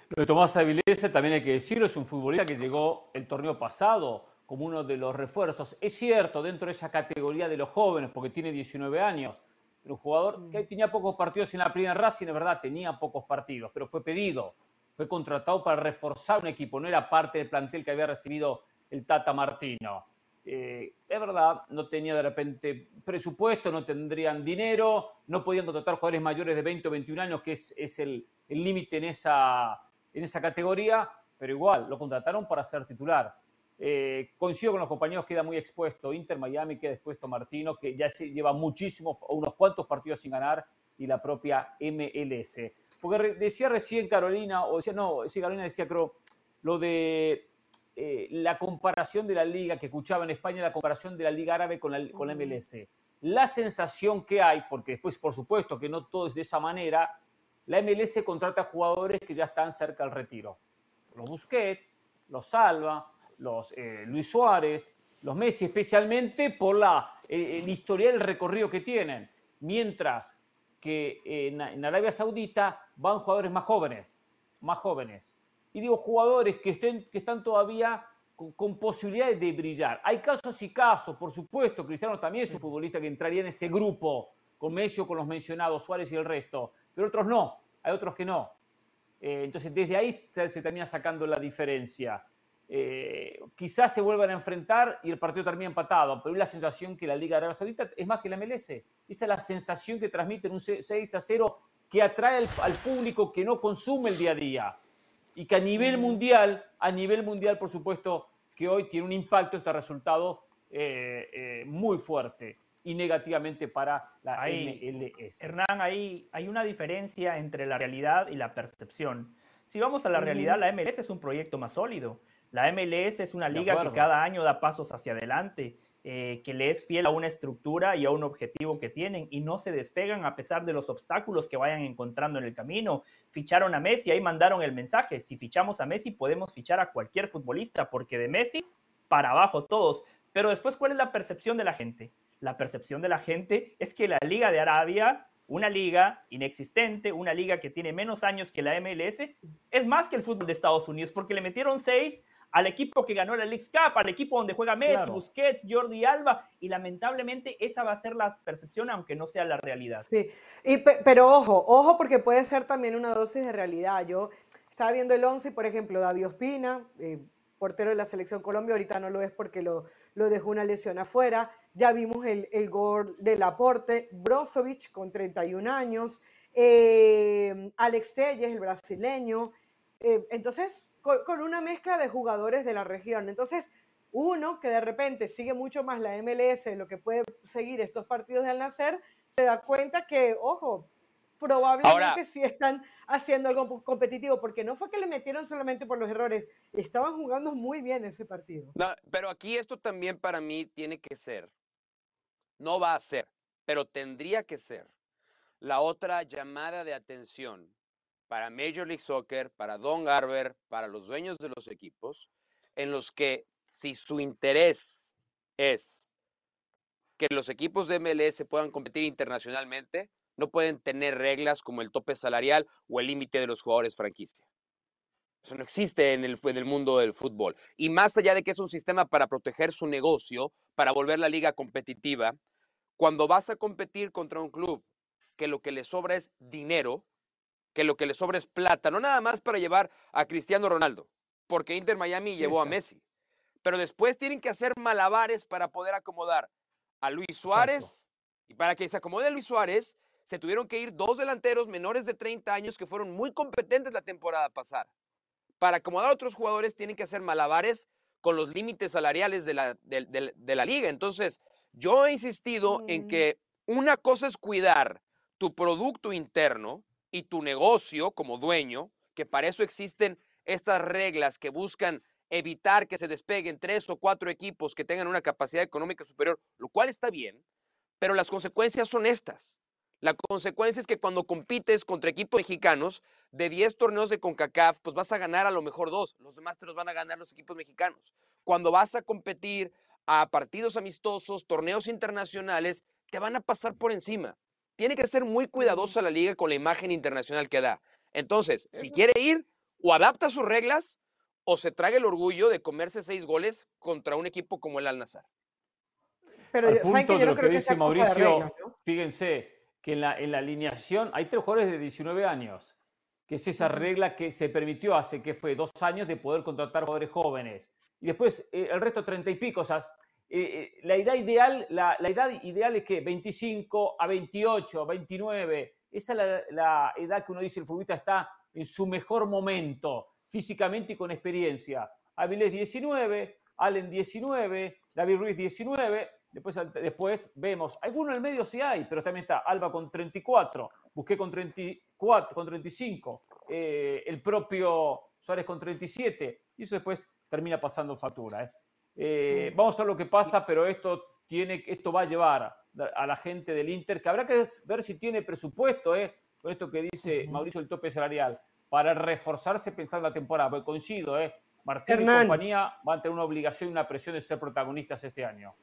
Lo de Tomás Avilés también hay que decirlo, es un futbolista que llegó el torneo pasado como uno de los refuerzos. Es cierto, dentro de esa categoría de los jóvenes, porque tiene 19 años, un jugador que tenía pocos partidos en la primera Racing, es verdad, tenía pocos partidos, pero fue pedido, fue contratado para reforzar un equipo, no era parte del plantel que había recibido el Tata Martino. Eh, es verdad, no tenía de repente presupuesto, no tendrían dinero, no podían contratar jugadores mayores de 20 o 21 años, que es, es el límite en esa, en esa categoría, pero igual lo contrataron para ser titular. Eh, coincido con los compañeros, queda muy expuesto Inter Miami, queda expuesto Martino, que ya se lleva muchísimos, unos cuantos partidos sin ganar, y la propia MLS. Porque decía recién Carolina, o decía, no, sí, Carolina decía, creo, lo de eh, la comparación de la liga, que escuchaba en España, la comparación de la liga árabe con la, con la MLS. La sensación que hay, porque después, por supuesto, que no todo es de esa manera, la MLS contrata jugadores que ya están cerca del retiro. Los Busquets, los Salva, los eh, Luis Suárez, los Messi, especialmente por la, eh, el historial, el recorrido que tienen. Mientras que en, Arabia Saudita van jugadores más jóvenes, más jóvenes. Y digo jugadores que, estén, que están todavía con, con, posibilidades de brillar. Hay casos y casos, por supuesto. Cristiano también es un futbolista que entraría en ese grupo, con Messi o con los mencionados, Suárez y el resto pero otros no, hay otros que no. Eh, entonces, desde ahí se, termina sacando la diferencia. eh, quizás se vuelvan a enfrentar y el partido termina empatado, pero es la sensación que la Liga de Arabia Saudita es más que la MLS. Esa es la sensación que transmiten un 6 a 0 que atrae al, público que no consume el día a día. Y que a nivel mundial, a nivel mundial, por supuesto, que hoy tiene un impacto este resultado eh, eh, muy fuerte y negativamente para la MLS. Hernán, ahí hay una diferencia entre la realidad y la percepción. Si vamos a la realidad, la MLS es un proyecto más sólido. La MLS es una liga que cada año da pasos hacia adelante, eh, que le es fiel a una estructura y a un objetivo que tienen y no se despegan a pesar de los obstáculos que vayan encontrando en el camino. Ficharon a Messi, ahí mandaron el mensaje, si fichamos a Messi podemos fichar a cualquier futbolista, porque de Messi para abajo todos. Pero después, ¿cuál es la percepción de la gente? La percepción de la gente es que la Liga de Arabia una liga inexistente, una liga que tiene menos años que la MLS, es más que el fútbol de Estados Unidos, porque le metieron seis al equipo que ganó la League Cup, al equipo donde juega Messi, Busquets, Jordi Alba, y lamentablemente esa va a ser la percepción, aunque no sea la realidad. Sí, y, pero ojo, ojo, porque puede ser también una dosis de realidad. Yo estaba viendo el 11, por ejemplo, David Ospina, eh, portero de la Selección Colombia, ahorita no lo es porque lo, dejó una lesión afuera. Ya vimos el, gol del aporte, Brozovic con 31 años, eh, Alex Telles, el brasileño. Eh, entonces, con, una mezcla de jugadores de la región. Entonces, uno que de repente sigue mucho más la MLS lo que puede seguir estos partidos de al nacer, se da cuenta que, ojo, probablemente sí están haciendo algo competitivo, porque no fue que le metieron solamente por los errores, estaban jugando muy bien ese partido. pero aquí esto también para mí tiene que ser, no va a ser, pero tendría que ser la otra llamada de atención para Major League Soccer, para Don Garber, para los dueños de los equipos, en los que si su interés es que los equipos de MLS puedan competir internacionalmente, no pueden tener reglas como el tope salarial o el límite de los jugadores franquicia. Eso no existe en el, en el, mundo del fútbol. Y más allá de que es un sistema para proteger su negocio, para volver la liga competitiva, cuando vas a competir contra un club que lo que le sobra es dinero, que lo que le sobra es plata, no nada más para llevar a Cristiano Ronaldo, porque Inter Miami llevó a Messi, pero después tienen que hacer malabares para poder acomodar a Luis Suárez y para que se acomode Luis Suárez se tuvieron que ir dos delanteros menores de 30 años que fueron muy competentes la temporada pasada. Para acomodar a otros jugadores tienen que hacer malabares con los límites salariales de la, de la liga. Entonces, yo he insistido en mm. que una cosa es cuidar tu producto interno y tu negocio como dueño, que para eso existen estas reglas que buscan evitar que se despeguen tres o cuatro equipos que tengan una capacidad económica superior, lo cual está bien, pero las consecuencias son estas. La consecuencia es que cuando compites contra equipos mexicanos, de 10 torneos de CONCACAF, pues vas a ganar a lo mejor dos, los demás te los van a ganar los equipos mexicanos. Cuando vas a competir a partidos amistosos, torneos internacionales, te van a pasar por encima tiene que ser muy cuidadosa la liga con la imagen internacional que da. Entonces, si quiere ir, o adapta sus reglas, o se traga el orgullo de comerse seis goles contra un equipo como el Al-Nazar. Pero Al punto de lo que, dice Mauricio, fíjense que en la, en la alineación hay tres jugadores de 19 años, que es esa regla que se permitió hace que fue dos años de poder contratar jugadores jóvenes. Y después eh, el resto treinta y pico. O sea, eh, eh, la, edad ideal, la, edad ideal es que 25 a 28, 29, esa es la, edad que uno dice el futbolista está en su mejor momento, físicamente y con experiencia. Avilés 19, Allen 19, David Ruiz 19, después, después vemos, algunos en el medio sí hay, pero también está Alba con 34, Busqué con 34, con 35, eh, el propio Suárez con 37, y eso después termina pasando factura. Eh, vamos a ver lo que pasa, pero esto, tiene, esto va a llevar a la gente del Inter, que habrá que ver si tiene presupuesto, eh, con esto que dice Mauricio, el tope salarial, para reforzarse pensando en la temporada, porque coincido, eh, Martín y compañía van a tener una obligación y una presión de ser protagonistas este año.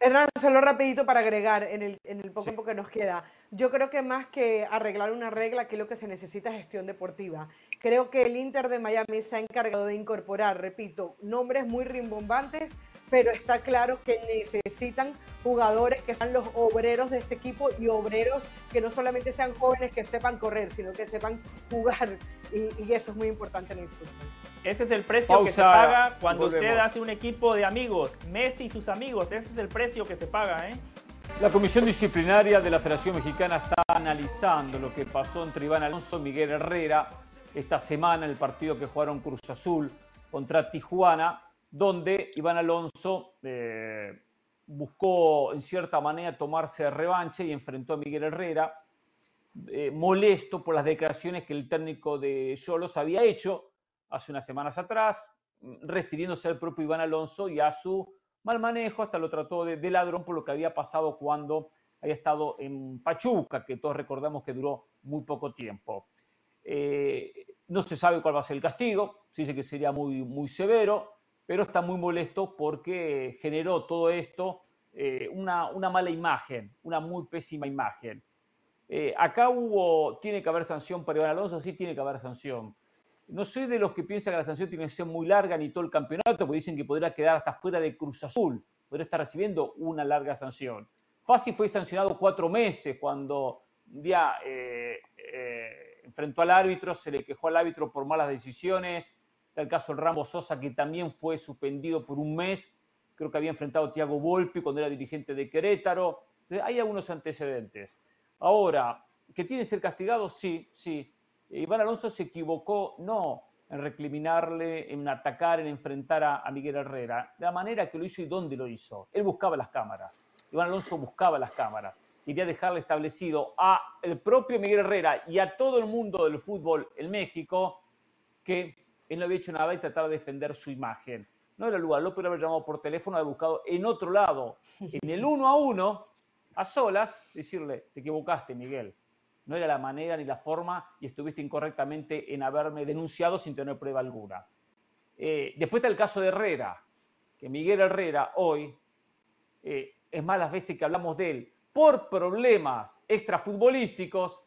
Hernán, solo rapidito para agregar en el, en el poco tiempo que nos queda. Yo creo que más que arreglar una regla, que lo que se necesita es gestión deportiva. Creo que el Inter de Miami se ha encargado de incorporar, repito, nombres muy rimbombantes, pero está claro que necesitan jugadores que sean los obreros de este equipo y obreros que no solamente sean jóvenes que sepan correr, sino que sepan jugar. Y, y eso es muy importante en el fútbol. Ese es el precio que se paga cuando usted hace un equipo de amigos. Messi y sus amigos, ese es el precio que se paga, ¿eh? La Comisión Disciplinaria de la Federación Mexicana está analizando lo que pasó entre Iván Alonso y Miguel Herrera esta semana en el partido que jugaron Cruz Azul contra Tijuana, donde Iván Alonso eh, buscó en cierta manera tomarse revanche y enfrentó a Miguel Herrera, eh, molesto por las declaraciones que el técnico de Cholos había hecho hace unas semanas atrás, refiriéndose al propio Iván Alonso y a su mal manejo, hasta lo trató de, ladrón por lo que había pasado cuando había estado en Pachuca, que todos recordamos que duró muy poco tiempo. Eh, no se sabe cuál va a ser el castigo, se dice que sería muy, muy severo, pero está muy molesto porque generó todo esto eh, una, una, mala imagen, una muy pésima imagen. Eh, acá hubo, tiene que haber sanción para Iván Alonso, sí tiene que haber sanción. No soy de los que piensan que la sanción tiene que ser muy larga ni todo el campeonato, porque dicen que podría quedar hasta fuera de Cruz Azul, podría estar recibiendo una larga sanción. Fácil fue sancionado cuatro meses cuando un día eh, enfrentó al árbitro, se le quejó al árbitro por malas decisiones, el caso del Rambo Sosa, que también fue suspendido por un mes. Creo que había enfrentado a Tiago Volpi cuando era dirigente de Querétaro. hay algunos antecedentes. Ahora, ¿que tiene que ser castigado? Sí, sí. Iván Alonso se equivocó, no en recriminarle, en atacar, en enfrentar a, Miguel Herrera, de la manera que lo hizo y dónde lo hizo. Él buscaba las cámaras. Iván Alonso buscaba las cámaras. Quería dejarle establecido a el propio Miguel Herrera y a todo el mundo del fútbol en México que él no había hecho nada y trataba de defender su imagen. No era lugar, lo podría haber llamado por teléfono, haber buscado en otro lado, en el uno a uno, a solas, decirle, te equivocaste, Miguel. No era la manera ni la forma y estuviste incorrectamente en haberme denunciado sin tener prueba alguna. Eh, después está el caso de Herrera, que Miguel Herrera hoy, eh, es más las veces que hablamos de él, por problemas extrafutbolísticos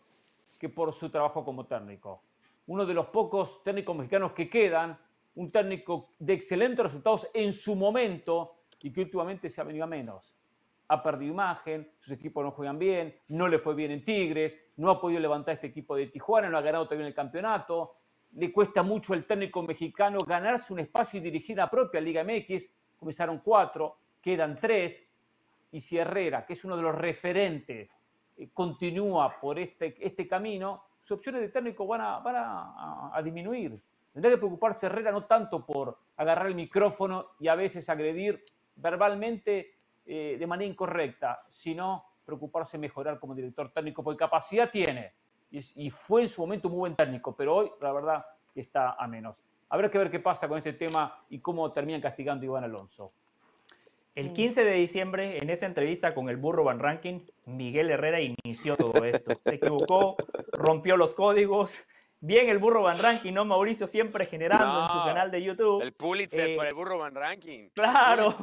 que por su trabajo como técnico uno de los pocos técnicos mexicanos que quedan, un técnico de excelentes resultados en su momento y que últimamente se ha venido a menos. Ha perdido imagen, sus equipos no juegan bien, no le fue bien en Tigres, no ha podido levantar este equipo de Tijuana, no ha ganado todavía el campeonato, le cuesta mucho al técnico mexicano ganarse un espacio y dirigir la propia Liga MX. Comenzaron cuatro, quedan tres, y si Herrera, que es uno de los referentes, eh, continúa por este, este camino, sus opciones de técnico van a, van a, disminuir. Tendría que preocuparse Herrera no tanto por agarrar el micrófono y a veces agredir verbalmente eh, de manera incorrecta, sino preocuparse mejorar como director técnico, porque capacidad tiene. Y, fue en su momento un muy buen técnico, pero hoy, la verdad, está a menos. Habrá que ver qué pasa con este tema y cómo terminan castigando a Iván Alonso. El 15 de diciembre, en esa entrevista con el burro Van Ranking, Miguel Herrera inició todo esto. Se equivocó, rompió los códigos. Bien el burro Van Ranking, ¿no? Mauricio siempre generando en su canal de YouTube. El Pulitzer eh, por el burro Van Ranking. Claro.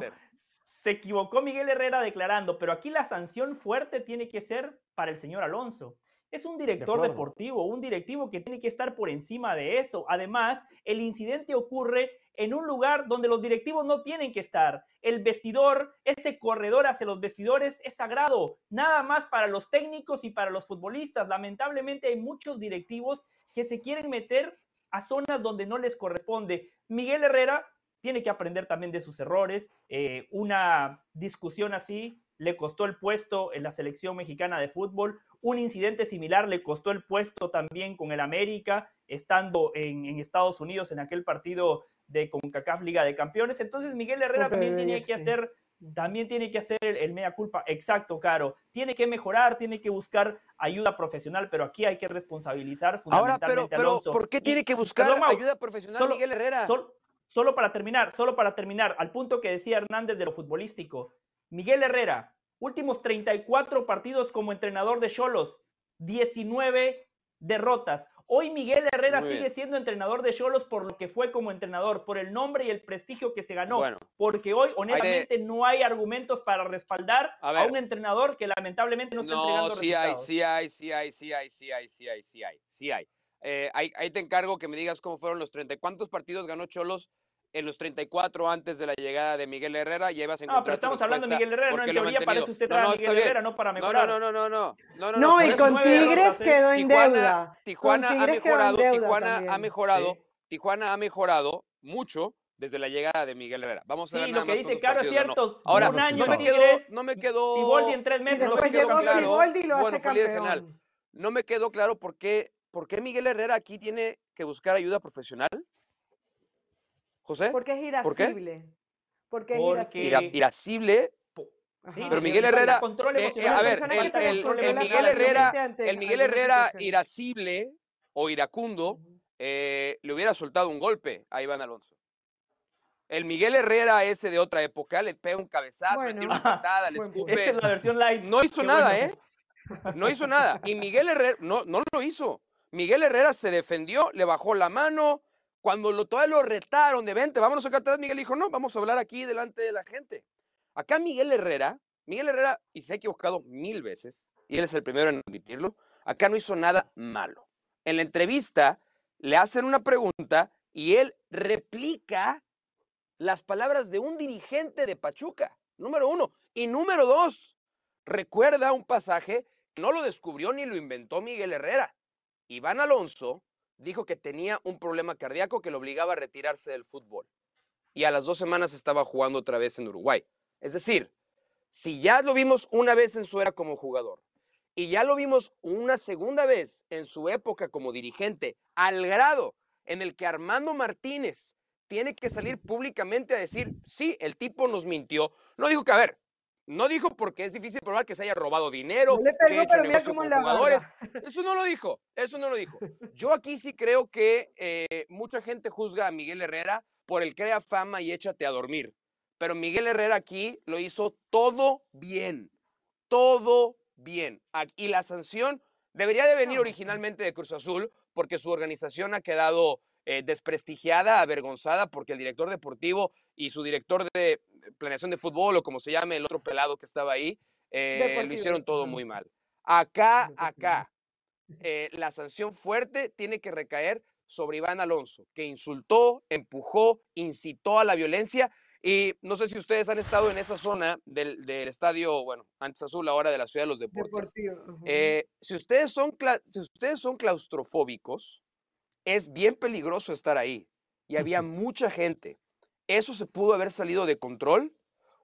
Se equivocó Miguel Herrera declarando, pero aquí la sanción fuerte tiene que ser para el señor Alonso. Es un director deportivo, un directivo que tiene que estar por encima de eso. Además, el incidente ocurre en un lugar donde los directivos no tienen que estar. El vestidor, ese corredor hacia los vestidores es sagrado, nada más para los técnicos y para los futbolistas. Lamentablemente hay muchos directivos que se quieren meter a zonas donde no les corresponde. Miguel Herrera tiene que aprender también de sus errores. Eh, una discusión así le costó el puesto en la selección mexicana de fútbol. Un incidente similar le costó el puesto también con el América, estando en, Estados Unidos en aquel partido de CONCACAF Liga de Campeones. Entonces Miguel Herrera también tiene que hacer, también tiene que hacer el, mea culpa. Exacto, Caro. Tiene que mejorar, tiene que buscar ayuda profesional, pero aquí hay que responsabilizar fundamentalmente Ahora, pero, pero ¿por qué tiene que buscar ayuda profesional Miguel Herrera? solo para terminar, solo para terminar, al punto que decía Hernández de lo futbolístico. Miguel Herrera, últimos 34 partidos como entrenador de Cholos, 19 derrotas. Hoy Miguel Herrera sigue siendo entrenador de Cholos por lo que fue como entrenador, por el nombre y el prestigio que se ganó. porque hoy, honestamente, no hay argumentos para respaldar a, un entrenador que lamentablemente no está no, entregando sí Hay, sí hay, sí hay, sí hay, sí hay, sí hay, sí hay, sí hay. Eh, ahí, ahí, te encargo que me digas cómo fueron los 30. ¿Cuántos partidos ganó Cholos en los 34 antes de la llegada de Miguel Herrera llevas en No, pero estamos hablando de Miguel Herrera, no en teoría parece usted no, no, Miguel Herrera, no para mejorar. No, no, no, no, no. No, y con Tigres quedó en deuda. Tijuana ha mejorado, Tijuana ha mejorado, Tijuana ha mejorado mucho desde la llegada de Miguel Herrera. Vamos a ver sí, nada lo que más dice Caro es cierto. Ahora, un año no, me quedó, no me quedó. Siboldi en tres meses. Y no me quedó llegó claro. Y Bueno, hace fue líder general. campeón. No me quedó claro por qué, por qué Miguel Herrera aquí tiene que buscar ayuda profesional. José, Porque es ¿Por qué? irascible. Porque es Porque- irascible. Ira- irascible. Sí, Pero Miguel Herrera, control eh, eh, a ver, el, Miguel Herrera, el Miguel Herrera irascible o iracundo, eh, le hubiera soltado un golpe a Iván Alonso. El Miguel Herrera ese de otra época le pega un cabezazo, le tira una patada, le escupe. Esa es la versión light. No hizo Qué nada, bueno. ¿eh? No hizo nada. *laughs* Y Miguel Herrera no, no lo hizo. Miguel Herrera se defendió, le bajó la mano. Cuando lo, todavía lo retaron de vente, vámonos acá atrás, Miguel dijo, no, vamos a hablar aquí delante de la gente. Acá Miguel Herrera, Miguel Herrera, y se ha equivocado mil veces, y él es el primero en admitirlo, acá no hizo nada malo. En la entrevista le hacen una pregunta y él replica las palabras de un dirigente de Pachuca, número uno. Y número dos, recuerda un pasaje que no lo descubrió ni lo inventó Miguel Herrera. Iván Alonso dijo que tenía un problema cardíaco que lo obligaba a retirarse del fútbol. Y a las dos semanas estaba jugando otra vez en Uruguay. Es decir, si ya lo vimos una vez en su era como jugador y ya lo vimos una segunda vez en su época como dirigente, al grado en el que Armando Martínez tiene que salir públicamente a decir, sí, el tipo nos mintió. No dijo que, a ver, no dijo porque es difícil probar que se haya robado dinero, No le que pegó, hecho pero mira cómo con la jugadores. *laughs* Eso no lo dijo, eso no lo dijo. Yo aquí sí creo que eh, mucha gente juzga a Miguel Herrera por el crea fama y échate a dormir. Pero Miguel Herrera aquí lo hizo todo bien, todo bien. Y la sanción debería de venir No. originalmente de Cruz Azul porque su organización ha quedado eh, desprestigiada, avergonzada, porque el director deportivo y su director de planeación de fútbol o como se llame el otro pelado que estaba ahí, eh, lo hicieron todo muy mal. Acá, acá, eh, la sanción fuerte tiene que recaer sobre Iván Alonso, que insultó, empujó, incitó a la violencia. Y no sé si ustedes han estado en esa zona del, del estadio, bueno, antes azul, ahora de la ciudad de los deportes. Eh, si, ustedes son, si ustedes son claustrofóbicos, es bien peligroso estar ahí. Y había *laughs* mucha gente. Eso se pudo haber salido de control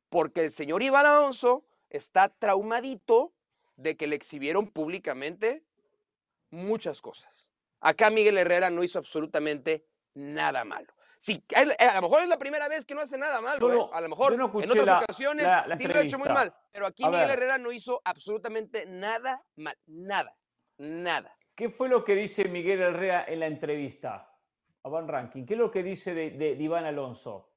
porque el señor Iván Alonso está traumadito de que le exhibieron públicamente muchas cosas. Acá Miguel Herrera no hizo absolutamente nada malo. Sí, a él- a lo mejor es la primera vez que no hace nada malo. ¿eh? Solo- A lo mejor no en otras la- ocasiones la- la sí lo ha hecho muy mal. Pero aquí A Miguel ver. Herrera no hizo absolutamente nada mal. Nada. Nada. ¿Qué fue lo que dice Miguel Herrera en la entrevista a Van Ranking? ¿Qué es lo que dice de, de- de Iván Alonso?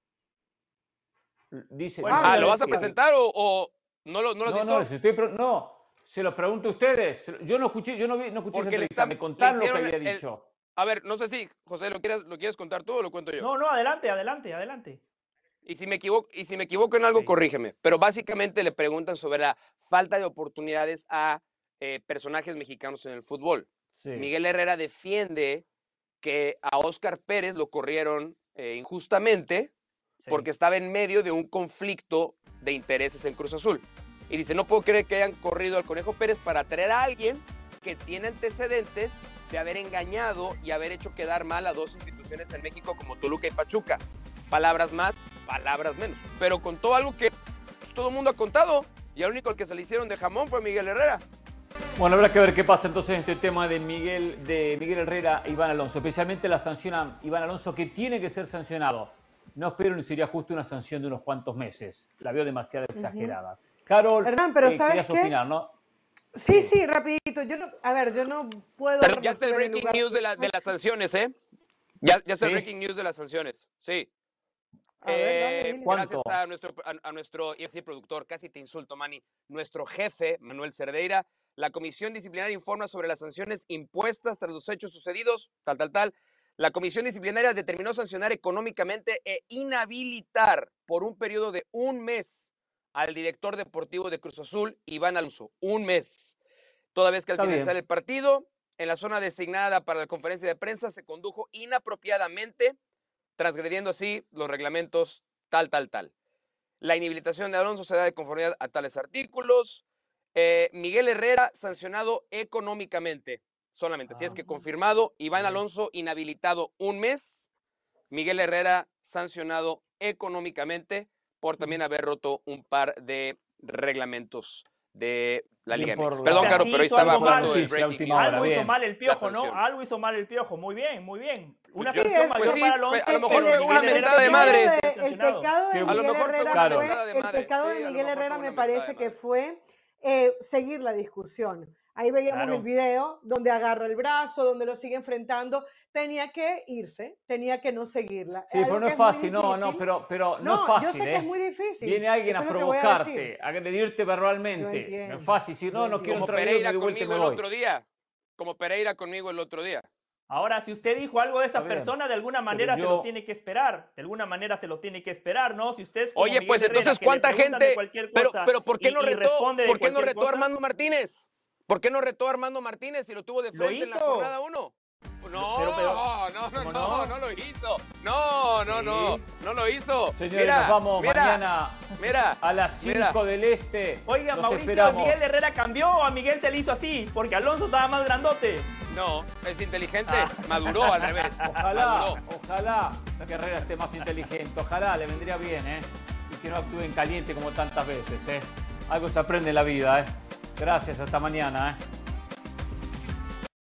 Dice, Bueno, Ah, ¿lo vas a presentar o, o no lo, no lo has No, visto? no, les estoy pre- no, se lo pregunto a ustedes. Yo no escuché, yo no vi, no escuché esa entrevista. Me contaron lo que había el- dicho. A ver, no sé si, José, ¿lo quieres, ¿lo quieres contar tú o lo cuento yo? No, no, adelante, adelante, adelante. Y si me equivoco, y si me equivoco en algo, Sí. corrígeme. Pero básicamente le preguntan sobre la falta de oportunidades a eh, personajes mexicanos en el fútbol. Sí. Miguel Herrera defiende que a Óscar Pérez lo corrieron eh, injustamente Sí. porque estaba en medio de un conflicto de intereses en Cruz Azul. Y dice, no puedo creer que hayan corrido al Conejo Pérez para traer a alguien que tiene antecedentes de haber engañado y haber hecho quedar mal a dos instituciones en México como Toluca y Pachuca. Palabras más, palabras menos. Pero contó algo que pues, todo el mundo ha contado y el único al que se le hicieron de jamón fue Miguel Herrera. Bueno, habrá que ver qué pasa entonces en este tema de Miguel, de Miguel Herrera e Iván Alonso, especialmente la sanción a Iván Alonso que tiene que ser sancionado. No espero ni sería justo una sanción de unos cuantos meses. La veo demasiado exagerada. Carol, Hernán, pero eh, ¿sabes querías qué? opinar, ¿no? Sí, sí, rapidito. Yo no, a ver, yo no puedo. Pero ya está el breaking lugar- news de, la- de las *laughs* sanciones, ¿eh? Ya, ya está el Sí. breaking news de las sanciones, sí. A ver, dale, Eh, gracias a nuestro, a, a nuestro a decir productor, casi te insulto, Manny, nuestro jefe, Manuel Cerdeira. La comisión disciplinaria informa sobre las sanciones impuestas tras los hechos sucedidos, tal, tal, tal. La comisión disciplinaria determinó sancionar económicamente e inhabilitar por un periodo de un mes al director deportivo de Cruz Azul, Iván Alonso. Un mes. Toda vez que al Está bien. finalizar el partido, en la zona designada para la conferencia de prensa, se condujo inapropiadamente transgrediendo así los reglamentos tal, tal, tal. La inhabilitación de Alonso se da de conformidad a tales artículos. Eh, Miguel Herrera sancionado económicamente, solamente. Si es que Ah. confirmado, Iván. Alonso inhabilitado un mes. Miguel Herrera sancionado económicamente por también haber roto un par de reglamentos de la Liga MX. Perdón, Caro, pero ahí estaba hablando del breaking Algo hizo mal el piojo, ¿no? Algo hizo mal el piojo. Muy bien, muy bien. Una pues sanción mayor pues para Alonso. a lo mejor fue una mentada de madre. El pecado de Miguel Herrera fue, el pecado de Miguel Herrera me parece que fue eh, seguir la discusión. Ahí veíamos el video donde agarra el brazo, donde lo sigue enfrentando. Tenía que irse, tenía que no seguirla. Sí, pero no es fácil, no, no, pero, pero no, es fácil. Yo sé que es ¿eh? muy difícil. Viene alguien a provocarte, a, agredirte verbalmente. No es fácil, si no, no quiero Como Pereira conmigo el otro día. Como Pereira conmigo el otro día. Ahora, si usted dijo algo de esa persona, de alguna manera se lo tiene que esperar. De alguna manera se lo tiene que esperar, ¿no? Si usted es Oye, pues entonces, ¿cuánta gente? Pero, pero ¿por qué no retó, ¿por qué no retó Armando Martínez? ¿Por qué no retó a Armando Martínez y lo tuvo de frente en la jornada 1? No, no, no, no, no, no, lo hizo. No, no, no, no lo hizo. Señores, mira, nos vamos mañana mira, a las 5 del Este. Oiga, Mauricio, ¿a Miguel Herrera cambió o a Miguel se le hizo así? Porque Alonso estaba más grandote. No, es inteligente, ah. maduró al revés. Ojalá, ojalá que Herrera esté más inteligente. Ojalá, le vendría bien, ¿eh? Y que no actúe en caliente como tantas veces, ¿eh? Algo se aprende en la vida, ¿eh? Gracias, hasta mañana. ¿eh?